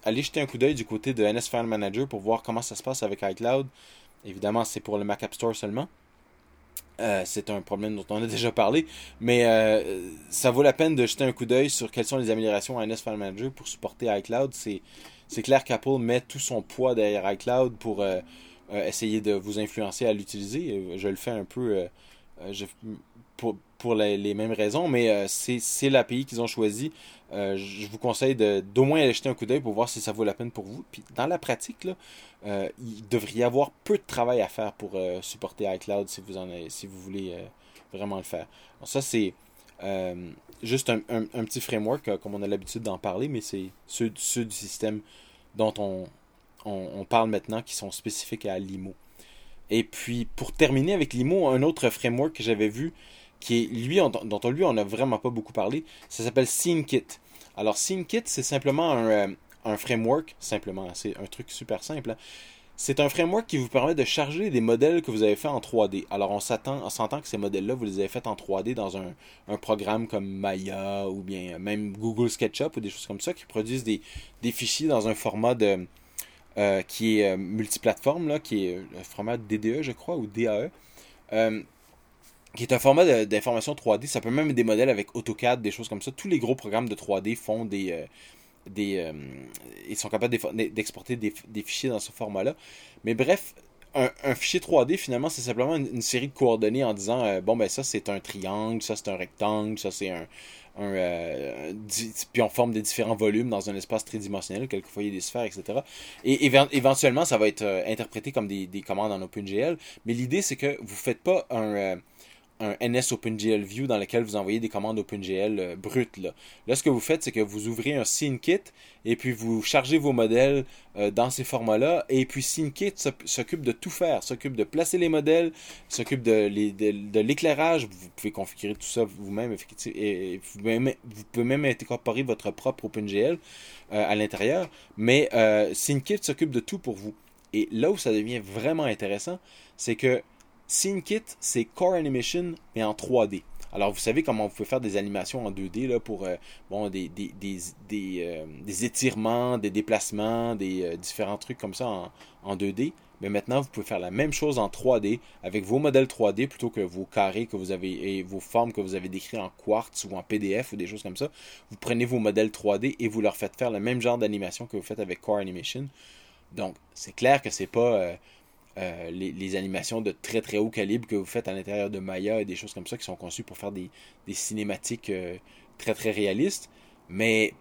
allez jeter un coup d'œil du côté de NS File Manager pour voir comment ça se passe avec iCloud. Évidemment, c'est pour le Mac App Store seulement. Euh, c'est un problème dont on a déjà parlé, mais euh, ça vaut la peine de jeter un coup d'œil sur quelles sont les améliorations à NS File Manager pour supporter iCloud. C'est, clair qu'Apple met tout son poids derrière iCloud pour essayer de vous influencer à l'utiliser. Je le fais un peu pour, pour les, mêmes raisons, mais c'est l'API qu'ils ont choisi. Je vous conseille d'au moins aller jeter un coup d'œil pour voir si ça vaut la peine pour vous. Puis dans la pratique, là, il devrait y avoir peu de travail à faire pour supporter iCloud si vous, en si vous voulez vraiment le faire. ça, c'est euh, juste un, petit framework, euh, comme on a l'habitude d'en parler, mais c'est ceux, du système dont on, on, parle maintenant qui sont spécifiques à Limo. Et puis, pour terminer avec Limo, un autre framework que j'avais vu, qui est lui, dont on lui, on n'a vraiment pas beaucoup parlé, ça s'appelle SceneKit. Alors, SceneKit, c'est simplement un, euh, un framework, simplement, c'est un truc super simple. Hein. C'est un framework qui vous permet de charger des modèles que vous avez fait en 3D. Alors on s'attend, s'entend que ces modèles-là, vous les avez faits en 3D dans un, programme comme Maya ou bien même Google SketchUp ou des choses comme ça qui produisent des, fichiers dans un format de euh, qui est euh, multiplateforme, qui est le format DDE, je crois, ou DAE. Qui est un format d'information 3D. Ça peut même être des modèles avec AutoCAD, des choses comme ça. Tous les gros programmes de 3D font des, des, euh, ils sont capables d'exporter des, fichiers dans ce format-là. Mais bref, un, fichier 3D, finalement, c'est simplement une, série de coordonnées en disant euh, bon, ben ça c'est un triangle, ça c'est un rectangle, ça c'est un. Euh, puis on forme des différents volumes dans un espace tridimensionnel, quelquefois il y a des sphères, etc. Et éventuellement, ça va être interprété comme des, des commandes en OpenGL. Mais l'idée, c'est que vous ne faites pas un un NS OpenGL View dans lequel vous envoyez des commandes OpenGL euh, brutes. Là. ce que vous faites, c'est que vous ouvrez un SceneKit et puis vous chargez vos modèles euh, dans ces formats-là. Et puis SceneKit s'occupe de tout faire, s'occupe de placer les modèles, s'occupe de, l'éclairage. Vous pouvez configurer tout ça vous-même. Et vous, pouvez même incorporer votre propre OpenGL euh, à l'intérieur. Mais SceneKit s'occupe de tout pour vous. Et là où ça devient vraiment intéressant, c'est que SceneKit, c'est Core Animation, mais en 3D. Alors, vous savez comment vous pouvez faire des animations en 2D là, pour euh, euh, des, étirements, des déplacements, des euh, différents trucs comme ça en, en, 2D. Mais maintenant, vous pouvez faire la même chose en 3D avec vos modèles 3D plutôt que vos carrés que vous avez et vos formes que vous avez décrits en quartz ou en PDF ou des choses comme ça. Vous prenez vos modèles 3D et vous leur faites faire le même genre d'animation que vous faites avec Core Animation. Donc, c'est clair que c'est pas euh, les, animations de très très haut calibre que vous faites à l'intérieur de Maya et des choses comme ça qui sont conçues pour faire des, cinématiques euh, très très réalistes. Mais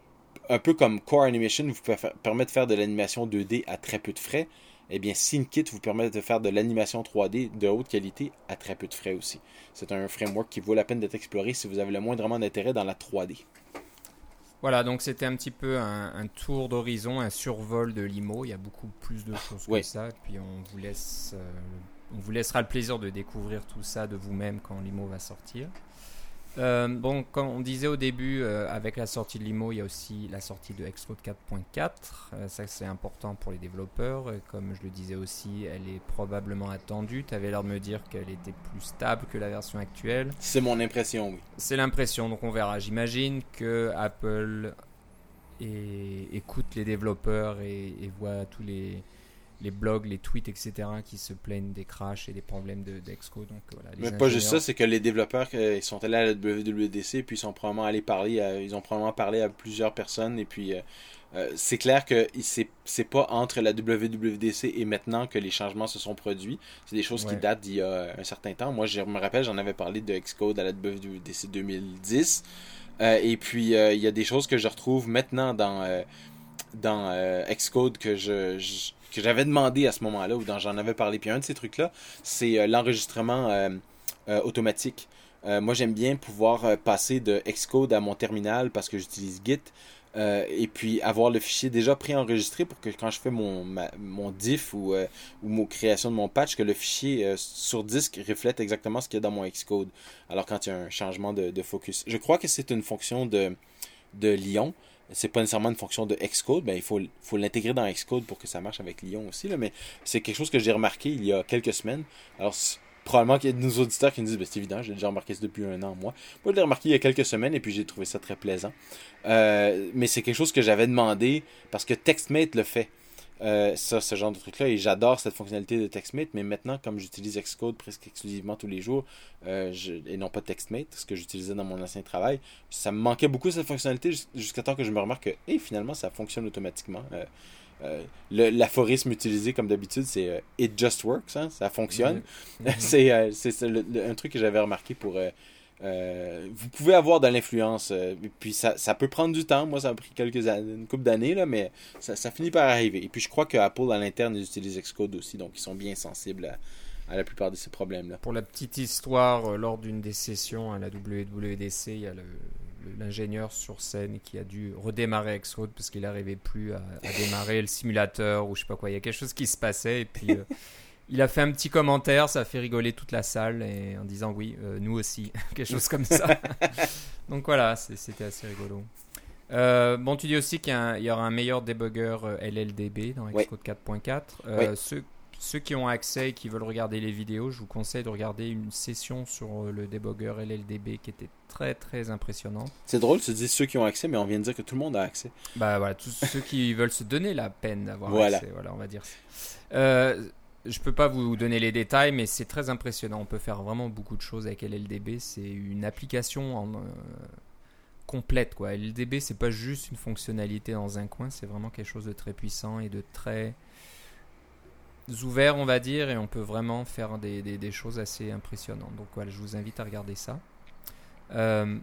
un peu comme Core Animation vous permet de faire de l'animation 2D à très peu de frais, eh bien SceneKit vous permet de faire de l'animation 3D de haute qualité à très peu de frais aussi. C'est un framework qui vaut la peine d'être exploré si vous avez le moindrement d'intérêt dans la 3D. Voilà, donc c'était un petit peu un, tour d'horizon, un survol de l'IMO. Il y a beaucoup plus de choses que ça. Et puis on vous laisse, euh, on vous laissera le plaisir de découvrir tout ça de vous-même quand l'IMO va sortir. Euh, bon, comme on disait au début, euh, avec la sortie de Limo, il y a aussi la sortie de Xcode 4.4. Euh, ça, c'est important pour les développeurs. comme je le disais aussi, elle est probablement attendue. Tu avais l'air de me dire qu'elle était plus stable que la version actuelle. C'est mon impression, oui. C'est l'impression, donc on verra. J'imagine que Apple écoute les développeurs et voit tous les les blogs, les tweets, etc., qui se plaignent des crashs et des problèmes d'Exco. donc voilà, Mais pas juste ça, c'est que les développeurs euh, ils sont allés à la WWDC, puis ils sont probablement allés parler, ils ont probablement parlé à plusieurs personnes, et puis euh, euh, c'est clair que c'est pas entre la WWDC et maintenant que les changements se sont produits. C'est des choses qui datent d'il y a un certain temps. Moi, je me rappelle, j'en avais parlé de Xcode à la WWDC 2010. et puis, il y a des choses que je retrouve maintenant dans, dans Xcode que je que j'avais demandé à ce moment-là, ou dont j'en avais parlé. Puis un de ces trucs-là, c'est euh, l'enregistrement euh, euh, automatique. moi, j'aime bien pouvoir passer de Xcode à mon terminal parce que j'utilise Git. et puis avoir le fichier déjà préenregistré pour que quand je fais mon, mon diff ou, ou mon création de mon patch, que le fichier sur disque reflète exactement ce qu'il y a dans mon Xcode. Alors quand il y a un changement de, de focus. Je crois que c'est une fonction de, de Lyon c'est pas nécessairement une fonction de Xcode, ben, il faut, l'intégrer dans Xcode pour que ça marche avec Lyon aussi. Mais c'est quelque chose que j'ai remarqué il y a quelques semaines. Alors, probablement qu'il y a de nos auditeurs qui me disent ben, c'est évident, j'ai déjà remarqué ça depuis un an, moi. Moi, je l'ai remarqué il y a quelques semaines et puis j'ai trouvé ça très plaisant. Euh, mais c'est quelque chose que j'avais demandé parce que TextMate le fait. Euh, ça, ce genre de truc-là. Et j'adore cette fonctionnalité de TextMate, mais maintenant, comme j'utilise Xcode presque exclusivement tous les jours, euh, et non pas TextMate, ce que j'utilisais dans mon ancien travail, ça me manquait beaucoup cette fonctionnalité jusqu'à temps que je me remarque que, finalement, ça fonctionne automatiquement. Euh, l'aphorisme utilisé comme d'habitude, c'est It just works, hein, ça fonctionne. c'est un truc que j'avais remarqué pour euh, vous pouvez avoir de l'influence, euh, puis ça, ça, peut prendre du temps. Moi, ça a pris quelques années, une couple d'années, là, mais ça, ça, finit par arriver. Et puis, je crois que Apple, à l'interne, ils utilisent Xcode aussi, donc ils sont bien sensibles à, la plupart de ces problèmes-là. Pour la petite histoire, euh, lors d'une des sessions à la WWDC, il y a l'ingénieur sur scène qui a dû redémarrer Xcode parce qu'il n'arrivait plus à, démarrer le simulateur ou je sais pas quoi. Il y a quelque chose qui se passait et puis il a fait un petit commentaire, ça a fait rigoler toute la salle et en disant oui, euh, nous aussi, quelque chose comme ça. Donc voilà, c'était assez rigolo. Euh, bon, tu dis aussi qu'il y, aura un meilleur debugger euh, LLDB dans Xcode 4.4. ceux, ceux, qui ont accès et qui veulent regarder les vidéos, je vous conseille de regarder une session sur le debugger LLDB qui était très très impressionnante. C'est drôle, tu dis ceux qui ont accès, mais on vient de dire que tout le monde a accès. Bah voilà, tous ceux qui veulent se donner la peine d'avoir accès, voilà, on va dire. Euh, je peux pas vous donner les détails, mais c'est très impressionnant. On peut faire vraiment beaucoup de choses avec LLDB. C'est une application euh, complète. Quoi. LLDB, c'est pas juste une fonctionnalité dans un coin, c'est vraiment quelque chose de très puissant et de très ouvert, on va dire, et on peut vraiment faire des, choses assez impressionnantes. Donc voilà, je vous invite à regarder ça. Euh,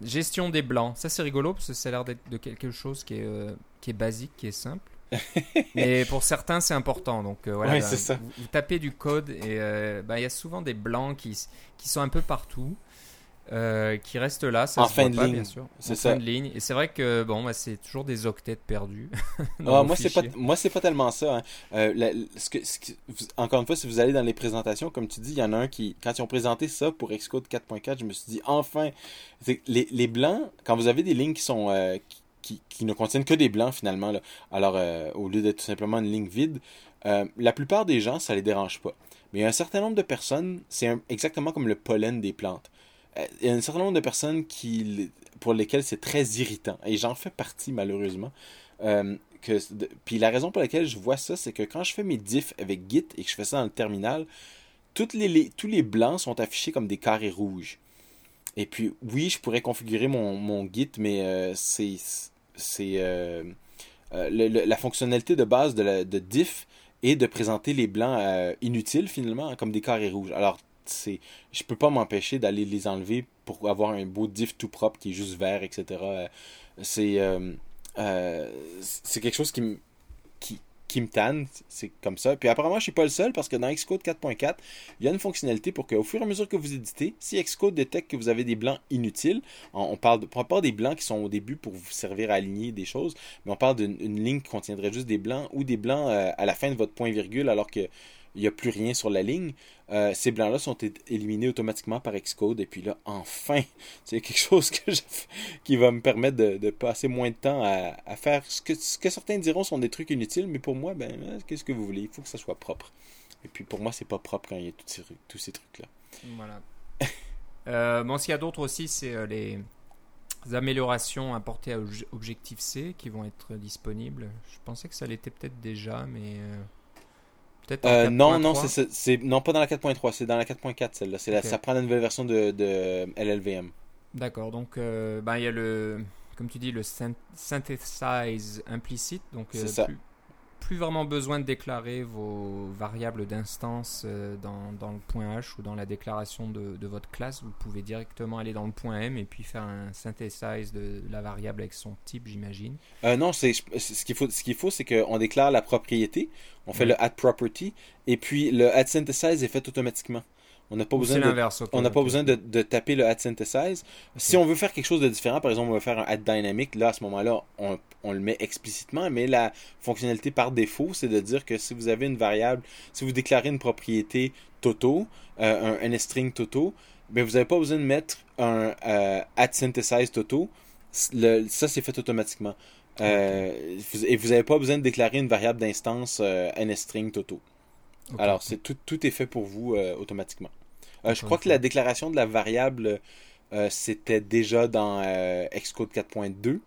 gestion des blancs, ça c'est rigolo parce que ça a l'air d'être de quelque chose qui est, euh, qui est basique, qui est simple. Mais pour certains, c'est important. Donc euh, voilà, bah, Vous, tapez du code et euh, bah, il y a souvent des blancs qui, qui sont un peu partout. Euh, qui restent là, ça en fin de ligne, bien sûr. C'est ça. Fin de ligne. Et c'est vrai que bon, bah, c'est toujours des octets perdus. ah, moi, c'est pas, moi, c'est pas tellement ça. Hein. ce que, encore une fois, si vous allez dans les présentations, comme tu dis, il y en a un qui, quand ils ont présenté ça pour Xcode 4.4, je me suis dit, enfin, les, les blancs, quand vous avez des lignes qui sont qui, ne contiennent que des blancs finalement. Là. Alors, euh, au lieu d'être tout simplement une ligne vide, euh, la plupart des gens, ça les dérange pas. Mais il y a un certain nombre de personnes, c'est exactement comme le pollen des plantes. Euh, il y a un certain nombre de personnes qui, pour lesquelles c'est très irritant. Et j'en fais partie, malheureusement. que, puis la raison pour laquelle je vois ça, c'est que quand je fais mes diffs avec Git et que je fais ça dans le terminal, les, tous les blancs sont affichés comme des carrés rouges. Et puis, oui, je pourrais configurer mon Git, mais c'est c'est euh, euh, la fonctionnalité de base de, diff est de présenter les blancs euh, inutiles finalement comme des carrés rouges. Alors c'est je peux pas m'empêcher d'aller les enlever pour avoir un beau diff tout propre qui est juste vert, etc. c'est c'est quelque chose qui, qui, qui me tanne, c'est comme ça. Puis apparemment, je suis pas le seul parce que dans Xcode 4.4, il y a une fonctionnalité pour qu'au fur et à mesure que vous éditez, si Xcode détecte que vous avez des blancs inutiles, on, parle de, pas des blancs qui sont au début pour vous servir à aligner des choses, mais on parle d'une ligne qui contiendrait juste des blancs ou des blancs euh, à la fin de votre point virgule alors que il n'y a plus rien sur la ligne. Euh, ces blancs-là sont éliminés automatiquement par Xcode. Et puis là, enfin, c'est quelque chose qui va me permettre de, passer moins de temps à, faire ce que, ce que, certains diront sont des trucs inutiles. Mais pour moi, ben, euh, qu'est-ce que vous voulez? Il faut que ça soit propre. Et puis pour moi, c'est pas propre quand il y a tous ces, trucs-là. Voilà. euh, bon, ce qu'il y a d'autres aussi, c'est euh, les améliorations apportées à Objective-C qui vont être disponibles. Je pensais que ça l'était peut-être déjà, mais euh, non, non, c'est, non, pas dans la 4.3, c'est dans la 4.4 celle-là. C'est ça prend la nouvelle version de, de LLVM. D'accord, donc euh, ben, il y a le, comme tu dis, le synthesize implicite, donc euh, ça plus vraiment besoin de déclarer vos variables d'instance euh, dans, dans, le point H ou dans la déclaration de, de, votre classe. Vous pouvez directement aller dans le point M et puis faire un synthesize de la variable avec son type, j'imagine. Euh, non, c'est ce qu'il faut. Ce qu'il faut, c'est qu'on déclare la propriété, on fait le add property et puis le add synthesize est fait automatiquement. On n'a pas besoin, de, on n'a pas besoin de, de, taper le add synthesize. Si on veut faire quelque chose de différent, par exemple, on veut faire un add dynamic, là, à ce moment-là, on, on, le met explicitement, mais la fonctionnalité par défaut, c'est de dire que si vous avez une variable, si vous déclarez une propriété Toto, euh, un NSTring Toto, ben vous n'avez pas besoin de mettre un euh, add synthesize Toto. Le, ça, c'est fait automatiquement. Euh, et vous n'avez pas besoin de déclarer une variable d'instance euh, NSTring Toto. Alors, c'est tout, tout, est fait pour vous euh, automatiquement. Euh, je crois que la déclaration de la variable, euh, c'était déjà dans Xcode 4.2.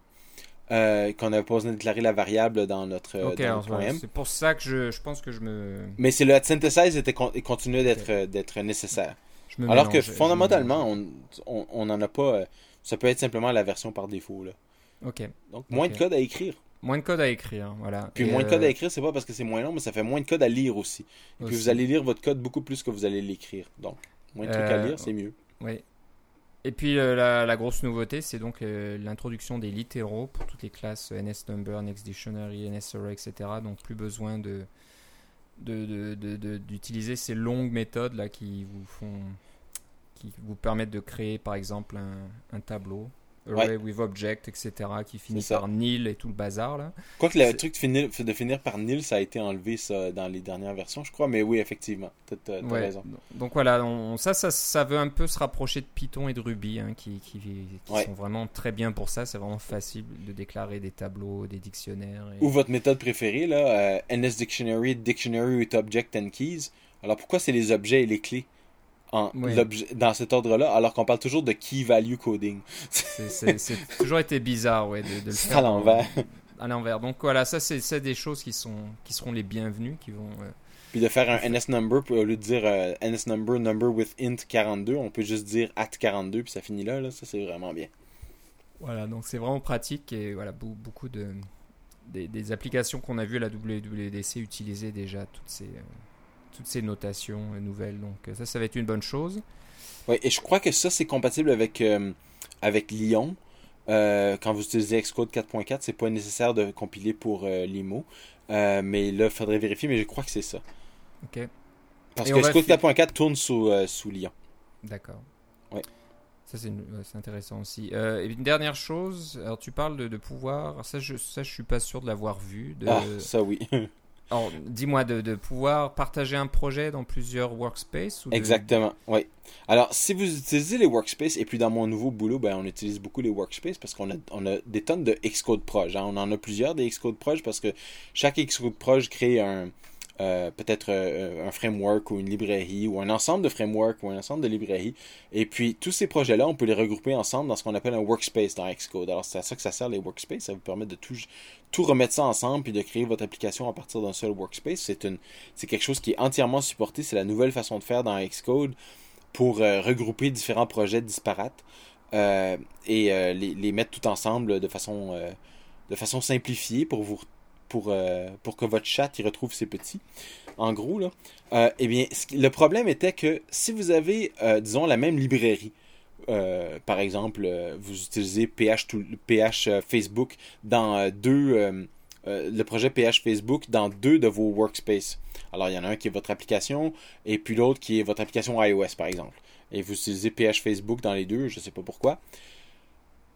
euh, qu'on n'a pas besoin de déclarer la variable dans notre, Ok, dans notre c'est pour ça que je, je pense que je me. Mais c'est le synthesize était con- continuait d'être d'être nécessaire. Alors que mélange, fondamentalement, on on n'en a pas. ça peut être simplement la version par défaut. Là. Ok. Donc moins de code à écrire. Moins de code à écrire, voilà. Puis Et, moins de code à écrire, c'est pas parce que c'est moins long, mais ça fait moins de code à lire aussi. Et puis vous allez lire votre code beaucoup plus que vous allez l'écrire. Donc moins de trucs à Euh, lire, c'est mieux. Oui. Et puis euh, la, la grosse nouveauté, c'est donc euh, l'introduction des littéraux pour toutes les classes NSNumber, Next Dictionary, NSArray, etc. Donc plus besoin de d'utiliser ces longues méthodes là qui vous font qui vous permettent de créer par exemple un, un tableau array with object etc qui finit par nil et tout le bazar là Quoique le c'est- truc de finir, de finir par nil, ça a été enlevé ça, dans les dernières versions, je crois. Mais oui, effectivement, t'as Ouais. raison. Donc voilà, on- ça, ça, ça veut un peu se rapprocher de Python et de Ruby, hein, qui, qui, qui Ouais. sont vraiment très bien pour ça. C'est vraiment facile de déclarer des tableaux, des dictionnaires. et- Ou votre méthode préférée, là, euh, NS Dictionary, Dictionary with Object and Keys. Alors pourquoi c'est les objets et les clés? En, dans cet ordre-là, alors qu'on parle toujours de key value coding C'est toujours été bizarre ouais, de, de le C'est faire à l'envers. à l'envers. Donc voilà, ça, c'est des choses qui, sont, qui seront les bienvenues, qui vont. euh, Puis de faire un NS number, au lieu de dire euh, NS number, number with int 42, on peut juste dire at 42, puis ça finit là, là. Ça, c'est vraiment bien. Voilà, donc c'est vraiment pratique et voilà, beau- beaucoup de. Des, des applications qu'on a vues à la WWDC utilisaient déjà toutes ces, euh, toutes ces notations euh, nouvelles. Donc euh, ça, ça va être une bonne chose. Ouais, et je crois que ça, c'est compatible avec, euh, avec Lyon. Euh, quand vous utilisez Xcode 4.4, c'est pas nécessaire de compiler pour euh, l'IMO. Mais là, il faudrait vérifier, mais je crois que c'est ça. Ok. Parce Et que Xcode fi- 4.4 tourne sous, sous Lyon. D'accord. Ouais. Ça, c'est une- ouais, c'est intéressant aussi. Euh, et une dernière chose, alors tu parles de, de pouvoir, ça je, ça, je suis pas sûr de l'avoir vu. De... Ah, ça oui. Alors, dis-moi, de, pouvoir partager un projet dans plusieurs workspaces Exactement, oui. Alors, si vous utilisez les workspaces, et puis dans mon nouveau boulot, ben, on utilise beaucoup les workspaces parce qu'on a, on a des tonnes de Xcode Proj. hein. On en a plusieurs des Xcode Proj parce que chaque Xcode Proj crée un euh, peut-être euh, un framework ou une librairie ou un ensemble de frameworks ou un ensemble de librairies. Et puis, tous ces projets-là, on peut les regrouper ensemble dans ce qu'on appelle un workspace dans Xcode. Alors, c'est à ça que ça sert les workspaces. Ça vous permet de tout, tout remettre ça ensemble puis de créer votre application à partir d'un seul workspace. C'est quelque chose qui est entièrement supporté. C'est la nouvelle façon de faire dans Xcode pour euh, regrouper différents projets disparates euh, et euh, les, mettre tout ensemble de façon, de façon simplifiée pour, vous, pour, que votre chat y retrouve ses petits. En gros, là, eh bien, le problème était que si vous avez, disons, la même librairie, euh, par exemple, euh, vous utilisez PH, euh, Facebook dans deux, le projet PH Facebook dans deux de vos workspaces. Alors, il y en a un qui est votre application et puis l'autre qui est votre application iOS, par exemple. Et vous utilisez PH Facebook dans les deux, je ne sais pas pourquoi.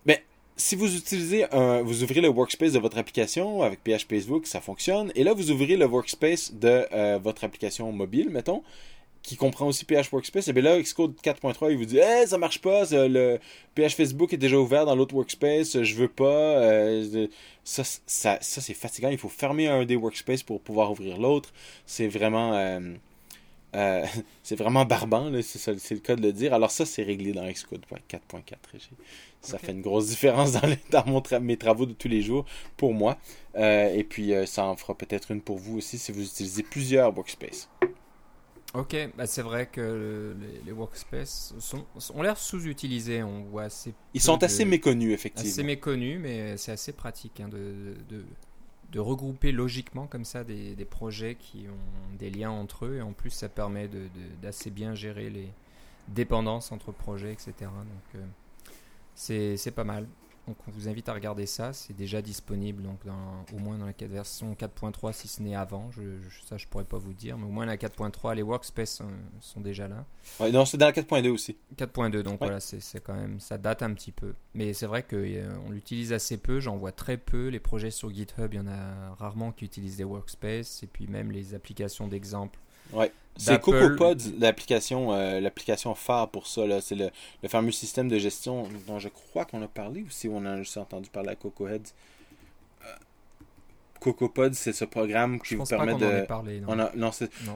Mais si vous utilisez un, vous ouvrez le workspace de votre application avec PH Facebook, ça fonctionne. Et là, vous ouvrez le workspace de votre application mobile, mettons, qui comprend aussi PH Workspace. Et bien là, Xcode 4.3, il vous dit hey, ça marche pas, le PH Facebook est déjà ouvert dans l'autre workspace, je veux pas. euh, ça, ça, ça c'est fatigant. Il faut fermer un des workspaces pour pouvoir ouvrir l'autre. C'est vraiment. euh, euh, c'est vraiment barbant, c'est, le cas de le dire. Alors ça, c'est réglé dans Xcode 4.4. J'ai- Ça fait une grosse différence dans, les- dans mon tra- mes travaux de tous les jours pour moi. Et puis, ça en fera peut-être une pour vous aussi si vous utilisez plusieurs workspaces. Ok, bah c'est vrai que le- les, les workspaces sont, ont l'air sous-utilisés. On voit assez. Ils sont de- assez méconnus, effectivement. assez méconnus, mais c'est assez pratique hein, de, de, de regrouper logiquement comme ça des, des projets qui ont des liens entre eux. Et en plus, ça permet d'assez bien gérer les dépendances entre projets, etc. Donc, euh, c'est pas mal. Donc, on vous invite à regarder ça. C'est déjà disponible, donc dans, au moins dans la version 4.3, si ce n'est avant. Je, je- ça, je pourrais pas vous dire, mais au moins la 4.3, les workspaces sont, sont déjà là. Ouais, non, c'est dans la 4.2 aussi. 4.2, donc Ouais. voilà, c'est c'est quand même, ça date un petit peu. Mais c'est vrai qu'on l'utilise assez peu, j'en vois très peu. Les projets sur GitHub, il y en a rarement qui utilisent des workspaces, et puis même les applications d'exemple. Ouais. C'est. CocoaPod, l'application, euh, l'application phare pour ça. là. C'est le, le fameux système de gestion dont je crois qu'on a parlé ou si on a juste entendu parler à CocoaHeads. CocoPod, c'est ce programme qui Je vous pas permet de. en ait parlé. non. On a- non,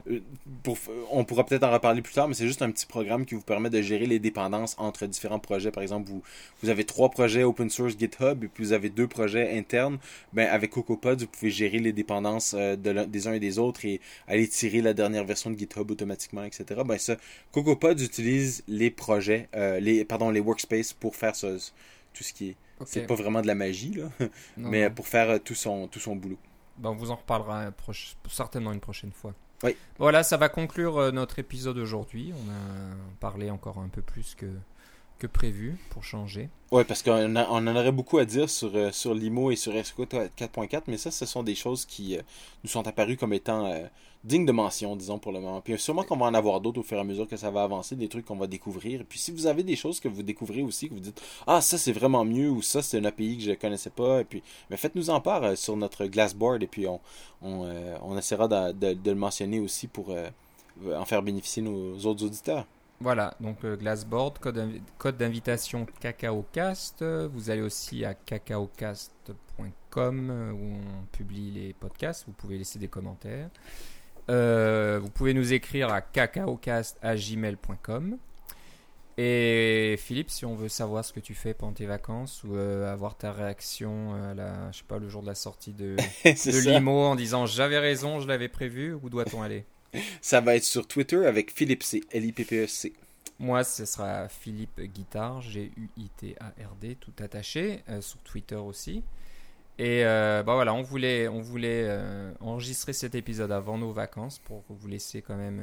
euh, pour- on pourra peut-être en reparler plus tard, mais c'est juste un petit programme qui vous permet de gérer les dépendances entre différents projets. Par exemple, vous, vous avez trois projets open source GitHub et puis vous avez deux projets internes. Ben, avec CocoPod, vous pouvez gérer les dépendances euh, de des uns et des autres et aller tirer la dernière version de GitHub automatiquement, etc. Ben, ça, CocoPod utilise les projets, euh, les, pardon, les workspaces pour faire ce- tout ce qui est. C'est pas vraiment de la magie, là, Non, mais non. pour faire euh, tout son, tout son boulot. Ben, on vous en reparlera proche- certainement une prochaine fois. Oui. Voilà, ça va conclure euh, notre épisode aujourd'hui. On a parlé encore un peu plus que, prévu pour changer. Ouais, parce qu'on en aurait beaucoup à dire sur, euh, sur l'IMO et sur ESCO 4.4, mais ça, ce sont des choses qui euh, nous sont apparues comme étant euh, dignes de mention, disons, pour le moment. Puis sûrement qu'on va en avoir d'autres au fur et à mesure que ça va avancer, des trucs qu'on va découvrir. Puis si vous avez des choses que vous découvrez aussi, que vous dites « Ah, ça, c'est vraiment mieux » ou « Ça, c'est un API que je connaissais pas », et puis mais faites-nous en part sur notre Glassboard, et puis on, on, essaiera de, le mentionner aussi pour en faire bénéficier nos autres auditeurs. Voilà, donc euh, Glassboard, code, code d'invitation CacaoCast. Vous allez aussi à cacaocast.com euh, où on publie les podcasts. Vous pouvez laisser des commentaires. Euh, vous pouvez nous écrire à cacaocast.gmail.com. Et Philippe, si on veut savoir ce que tu fais pendant tes vacances ou euh, avoir ta réaction à la, je sais pas, le jour de la sortie de, de l'IMO en disant j'avais raison, je l'avais prévu, où doit-on aller? Ça va être sur Twitter avec Philippe C, L-I-P-P-E-C. Moi, ce sera Philippe Guitard, G-U-I-T-A-R-D, tout attaché, euh, sur Twitter aussi. Et euh, bah voilà, on voulait, on voulait euh, enregistrer cet épisode avant nos vacances pour vous laisser quand même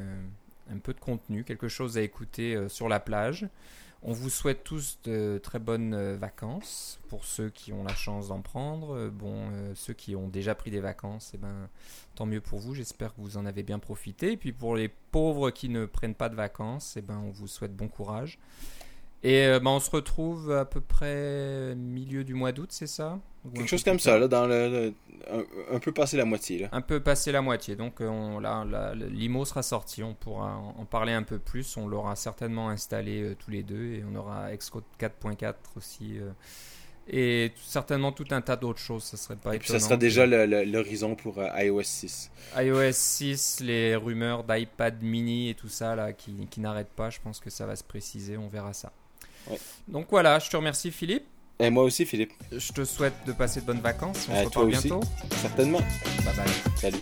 un peu de contenu, quelque chose à écouter sur la plage. On vous souhaite tous de très bonnes euh, vacances pour ceux qui ont la chance d'en prendre. Euh, Bon, euh, ceux qui ont déjà pris des vacances, eh ben, tant mieux pour vous. J'espère que vous en avez bien profité. Et puis pour les pauvres qui ne prennent pas de vacances, eh ben, on vous souhaite bon courage. Et euh, ben, on se retrouve à peu près milieu du mois d'août, c'est ça? Ou Quelque chose comme ça, là, dans le, le- un, un peu passé la moitié. Là. un peu passé la moitié. Donc euh, on, là, l'IMO sera sorti, on pourra en, en parler un peu plus. On l'aura certainement installé euh, tous les deux et on aura Xcode 4.4 aussi. euh, et tout- certainement tout un tas d'autres choses. Ça serait pas Et puis ça sera déjà l'horizon pour euh, iOS 6. iOS 6, les rumeurs d'iPad mini et tout ça là qui, qui n'arrêtent pas. Je pense que ça va se préciser. On verra ça. Donc voilà, je te remercie Philippe. Et moi aussi Philippe. Je te souhaite de passer de bonnes vacances. On se revoit bientôt. Certainement. Bye bye. Salut.